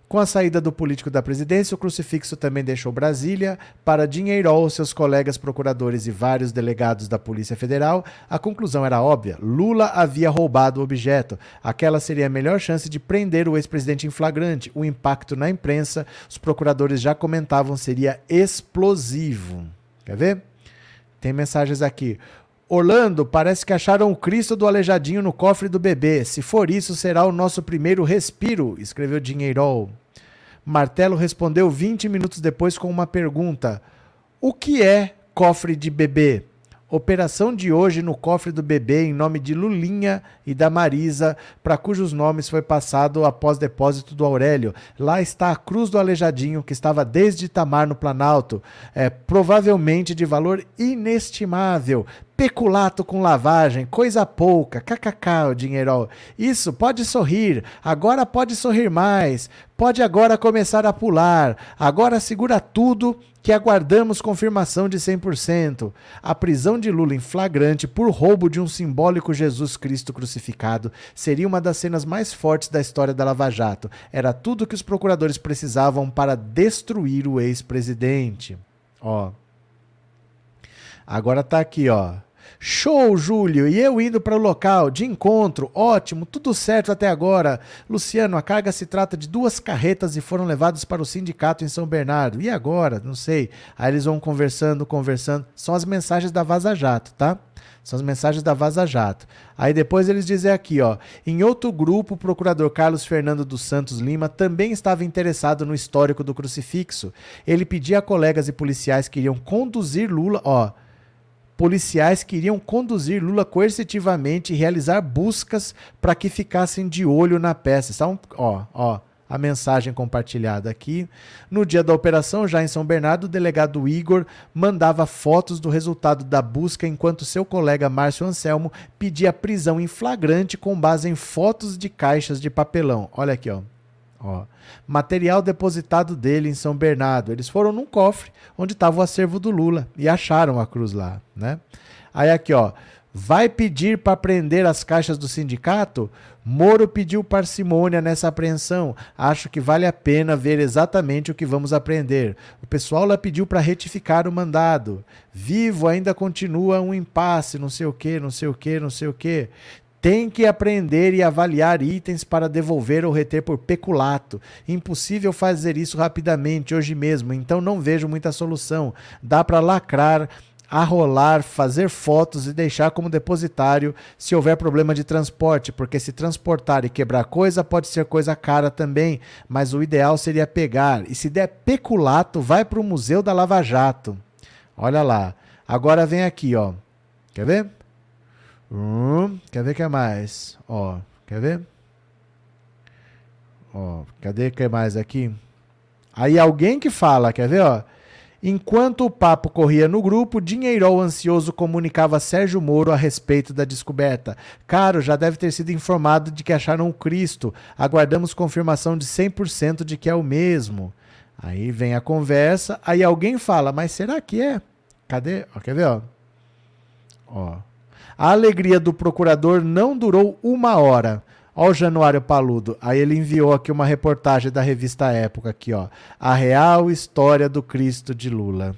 Speaker 1: Com a saída do político da presidência, o crucifixo também deixou Brasília. Para Dinheirol, seus colegas procuradores e vários delegados da Polícia Federal, a conclusão era óbvia: Lula havia roubado o objeto. Aquela seria a melhor chance de prender o ex-presidente em flagrante. O impacto na imprensa, os procuradores já comentavam, seria explosivo. Quer ver? Tem mensagens aqui. Orlando, parece que acharam o Cristo do Aleijadinho no cofre do bebê. Se for isso, será o nosso primeiro respiro, escreveu Dinheirol. Martelo respondeu 20 minutos depois com uma pergunta: O que é cofre de bebê? Operação de hoje no cofre do bebê em nome de Lulinha e da Marisa, para cujos nomes foi passado após depósito do Aurélio. Lá está a cruz do Aleijadinho, que estava desde Itamar no Planalto, é, provavelmente de valor inestimável. Peculato com lavagem, coisa pouca, kkk, o dinheiro. Isso, pode sorrir, agora pode sorrir mais, pode agora começar a pular, agora segura tudo que aguardamos confirmação de 100%. A prisão de Lula em flagrante por roubo de um simbólico Jesus Cristo crucificado seria uma das cenas mais fortes da história da Lava Jato. Era tudo que os procuradores precisavam para destruir o ex-presidente. Ó. Agora tá aqui, ó. Show, Júlio! E eu indo para o local de encontro, ótimo, tudo certo até agora. Luciano, a carga se trata de duas carretas e foram levadas para o sindicato em São Bernardo. E agora? Não sei. Aí eles vão conversando, conversando. São as mensagens da Vaza Jato, tá? São as mensagens da Vaza Jato. Aí depois eles dizem aqui, ó. Em outro grupo, o procurador Carlos Fernando dos Santos Lima também estava interessado no histórico do crucifixo. Ele pedia a colegas e policiais que iriam conduzir Lula, ó policiais queriam conduzir Lula coercitivamente e realizar buscas para que ficassem de olho na peça. Então, ó, ó, a mensagem compartilhada aqui. No dia da operação, já em São Bernardo, o delegado Igor mandava fotos do resultado da busca, enquanto seu colega Márcio Anselmo pedia prisão em flagrante com base em fotos de caixas de papelão. Olha aqui, ó. Ó, material depositado dele em São Bernardo. Eles foram num cofre onde estava o acervo do Lula e acharam a cruz lá, né? Aí aqui, ó, vai pedir para prender as caixas do sindicato? Moro pediu parcimônia nessa apreensão. Acho que vale a pena ver exatamente o que vamos aprender. O pessoal lá pediu para retificar o mandado. Vivo ainda continua um impasse, não sei o que, não sei o que, não sei o que tem que aprender e avaliar itens para devolver ou reter por peculato. Impossível fazer isso rapidamente hoje mesmo, então não vejo muita solução. Dá para lacrar arrolar, fazer fotos e deixar como depositário se houver problema de transporte, porque se transportar e quebrar coisa pode ser coisa cara também, mas o ideal seria pegar. E se der peculato, vai para o Museu da Lava Jato. Olha lá. Agora vem aqui, ó. Quer ver? Hum, quer ver o que mais? Ó, quer ver? Ó, cadê que mais aqui? Aí alguém que fala, quer ver, ó? Enquanto o papo corria no grupo, Dinheirol ansioso comunicava a Sérgio Moro a respeito da descoberta. Caro, já deve ter sido informado de que acharam o Cristo. Aguardamos confirmação de 100% de que é o mesmo. Aí vem a conversa, aí alguém fala, mas será que é? Cadê? Ó, quer ver, ó? Ó. A alegria do procurador não durou uma hora. Ó o Januário Paludo. Aí ele enviou aqui uma reportagem da revista Época aqui, ó. A real história do Cristo de Lula.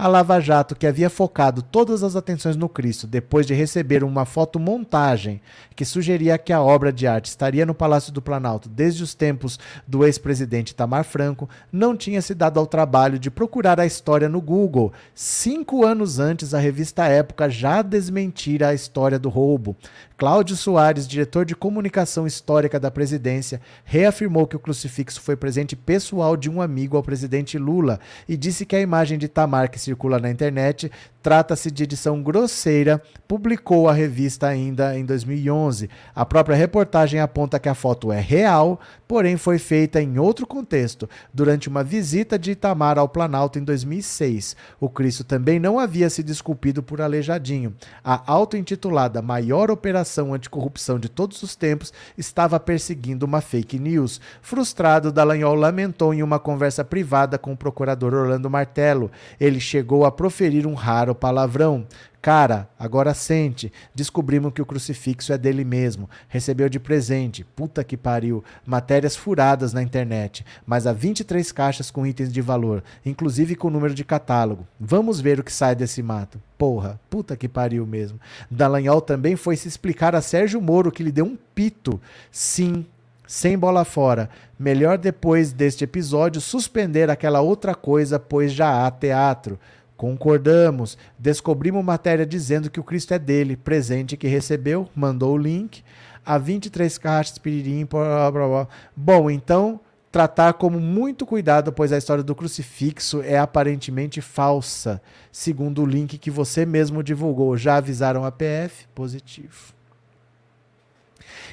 Speaker 1: A Lava Jato, que havia focado todas as atenções no Cristo depois de receber uma fotomontagem que sugeria que a obra de arte estaria no Palácio do Planalto desde os tempos do ex-presidente Tamar Franco, não tinha se dado ao trabalho de procurar a história no Google. Cinco anos antes, a revista Época já desmentira a história do roubo. Cláudio Soares, diretor de comunicação histórica da presidência, reafirmou que o crucifixo foi presente pessoal de um amigo ao presidente Lula e disse que a imagem de Tamar que circula na internet trata-se de edição grosseira, publicou a revista ainda em 2011. A própria reportagem aponta que a foto é real, porém foi feita em outro contexto, durante uma visita de Itamar ao Planalto em 2006. O Cristo também não havia se desculpido por Aleijadinho. A auto-intitulada maior operação anticorrupção de todos os tempos estava perseguindo uma fake news. Frustrado, Dallagnol lamentou em uma conversa privada com o procurador Orlando Martelo. Ele chegou a proferir um raro palavrão. Cara, agora sente. Descobrimos que o crucifixo é dele mesmo. Recebeu de presente. Puta que pariu. Matérias furadas na internet. Mas há 23 caixas com itens de valor, inclusive com número de catálogo. Vamos ver o que sai desse mato. Porra, puta que pariu mesmo. Dallagnol também foi se explicar a Sérgio Moro que lhe deu um pito. Sim, sem bola fora. Melhor depois deste episódio suspender aquela outra coisa, pois já há teatro. Concordamos. Descobrimos matéria dizendo que o Cristo é dele, presente que recebeu, mandou o link. A 23 caixas, piririm, blá, blá, blá. Bom, então, tratar como muito cuidado, pois a história do crucifixo é aparentemente falsa, segundo o link que você mesmo divulgou. Já avisaram a PF? Positivo.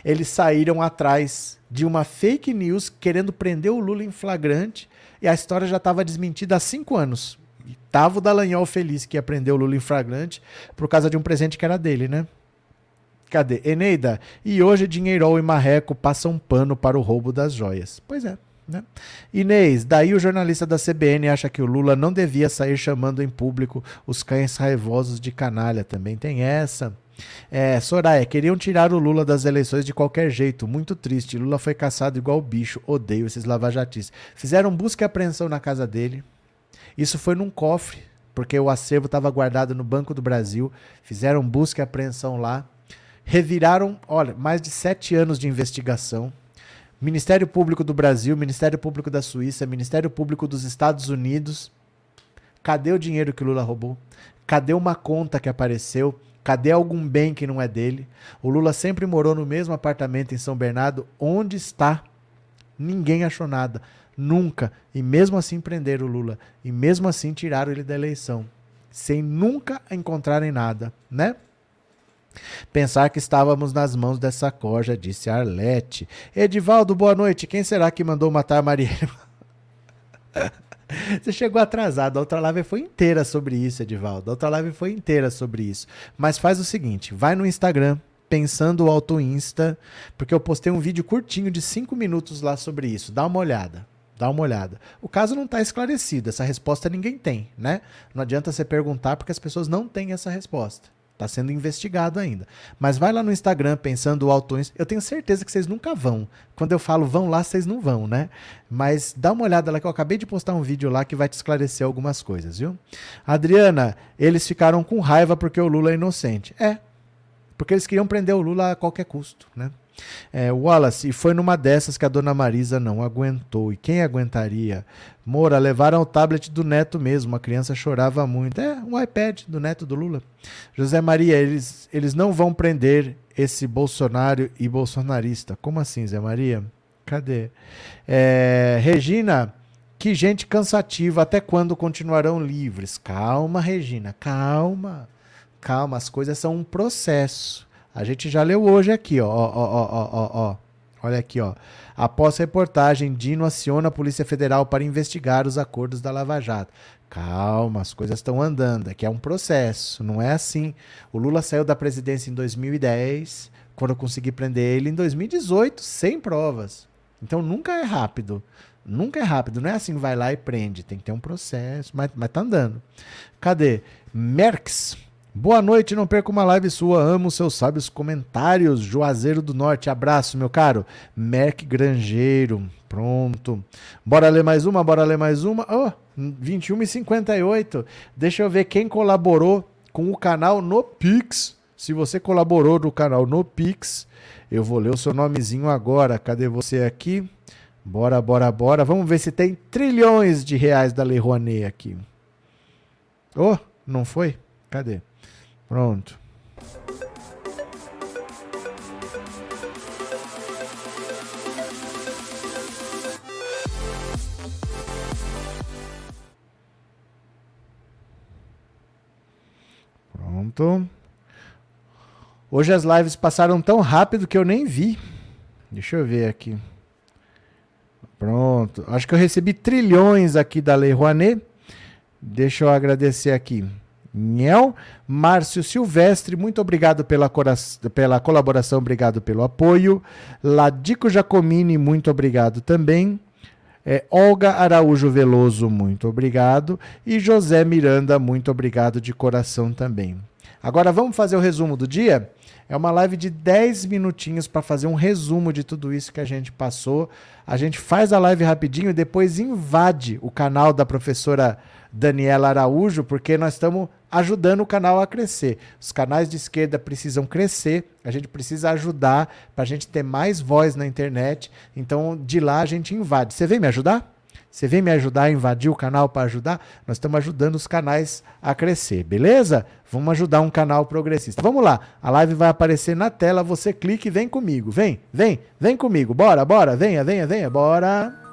Speaker 1: Eles saíram atrás de uma fake news querendo prender o Lula em flagrante e a história já estava desmentida há cinco anos. E tava o Dallagnol feliz que aprendeu Lula em flagrante por causa de um presente que era dele, né? Cadê? Eneida, e hoje Dinheirol e Marreco passam pano para o roubo das joias. Pois é. Né? Inês, daí o jornalista da CBN acha que o Lula não devia sair chamando em público os cães raivosos de canalha. Também tem essa. É, Soraya, queriam tirar o Lula das eleições de qualquer jeito. Muito triste. Lula foi caçado igual bicho. Odeio esses lavajatistas. Fizeram busca e apreensão na casa dele. Isso foi num cofre, porque o acervo estava guardado no Banco do Brasil. Fizeram busca e apreensão lá. Reviraram, olha, mais de sete anos de investigação. Ministério Público do Brasil, Ministério Público da Suíça, Ministério Público dos Estados Unidos. Cadê o dinheiro que Lula roubou? Cadê uma conta que apareceu? Cadê algum bem que não é dele? O Lula sempre morou no mesmo apartamento em São Bernardo. Onde está? Ninguém achou nada. Nunca. E mesmo assim prenderam o Lula. E mesmo assim tiraram ele da eleição. Sem nunca encontrarem nada, né? Pensar que estávamos nas mãos dessa corja, disse Arlete. Edivaldo, boa noite. Quem será que mandou matar Marielle? [LAUGHS] Você chegou atrasado. A outra live foi inteira sobre isso, Edivaldo. A outra live foi inteira sobre isso. Mas faz o seguinte: vai no Instagram, pensando o Auto Insta, porque eu postei um vídeo curtinho de 5 minutos lá sobre isso. Dá uma olhada. Dá uma olhada. O caso não está esclarecido, essa resposta ninguém tem, né? Não adianta você perguntar porque as pessoas não têm essa resposta. Está sendo investigado ainda. Mas vai lá no Instagram pensando o autor. Eu tenho certeza que vocês nunca vão. Quando eu falo vão lá, vocês não vão, né? Mas dá uma olhada lá que eu acabei de postar um vídeo lá que vai te esclarecer algumas coisas, viu? Adriana, eles ficaram com raiva porque o Lula é inocente. É. Porque eles queriam prender o Lula a qualquer custo, né? É, Wallace, e foi numa dessas que a dona Marisa não aguentou. E quem aguentaria? Moura, levaram o tablet do neto mesmo. A criança chorava muito. É, um iPad do neto do Lula. José Maria, eles, eles não vão prender esse Bolsonaro e bolsonarista. Como assim, Zé Maria? Cadê? É, Regina, que gente cansativa. Até quando continuarão livres? Calma, Regina, calma. Calma, as coisas são um processo. A gente já leu hoje aqui, ó, ó, ó, ó, ó, ó. Olha aqui, ó. Após reportagem, Dino aciona a Polícia Federal para investigar os acordos da Lava Jato. Calma, as coisas estão andando. Aqui é um processo, não é assim. O Lula saiu da presidência em 2010, quando eu consegui prender ele em 2018, sem provas. Então nunca é rápido. Nunca é rápido. Não é assim, vai lá e prende. Tem que ter um processo, mas, mas tá andando. Cadê? Merx. Boa noite, não perca uma live sua. Amo seus sábios comentários. Juazeiro do Norte, abraço, meu caro. Merck Grangeiro, pronto. Bora ler mais uma, bora ler mais uma. Oh, 21 e 58. Deixa eu ver quem colaborou com o canal no Pix. Se você colaborou no canal no Pix, eu vou ler o seu nomezinho agora. Cadê você aqui? Bora, bora, bora. Vamos ver se tem trilhões de reais da Lei Rouanet aqui. Oh, não foi? Cadê? Pronto. Pronto. Hoje as lives passaram tão rápido que eu nem vi. Deixa eu ver aqui. Pronto. Acho que eu recebi trilhões aqui da Lei Rouanet. Deixa eu agradecer aqui. Nhel, Márcio Silvestre, muito obrigado pela, pela colaboração, obrigado pelo apoio. Ladico Jacomini, muito obrigado também. É, Olga Araújo Veloso, muito obrigado. E José Miranda, muito obrigado de coração também. Agora vamos fazer o resumo do dia? É uma live de 10 minutinhos para fazer um resumo de tudo isso que a gente passou. A gente faz a live rapidinho e depois invade o canal da professora Daniela Araújo, porque nós estamos ajudando o canal a crescer. Os canais de esquerda precisam crescer, a gente precisa ajudar para a gente ter mais voz na internet. Então, de lá a gente invade. Você vem me ajudar? Você vem me ajudar a invadir o canal para ajudar? Nós estamos ajudando os canais a crescer, beleza? Vamos ajudar um canal progressista. Vamos lá, a live vai aparecer na tela, você clica e vem comigo. Vem, vem, vem comigo. Bora, bora, venha, venha, venha, bora.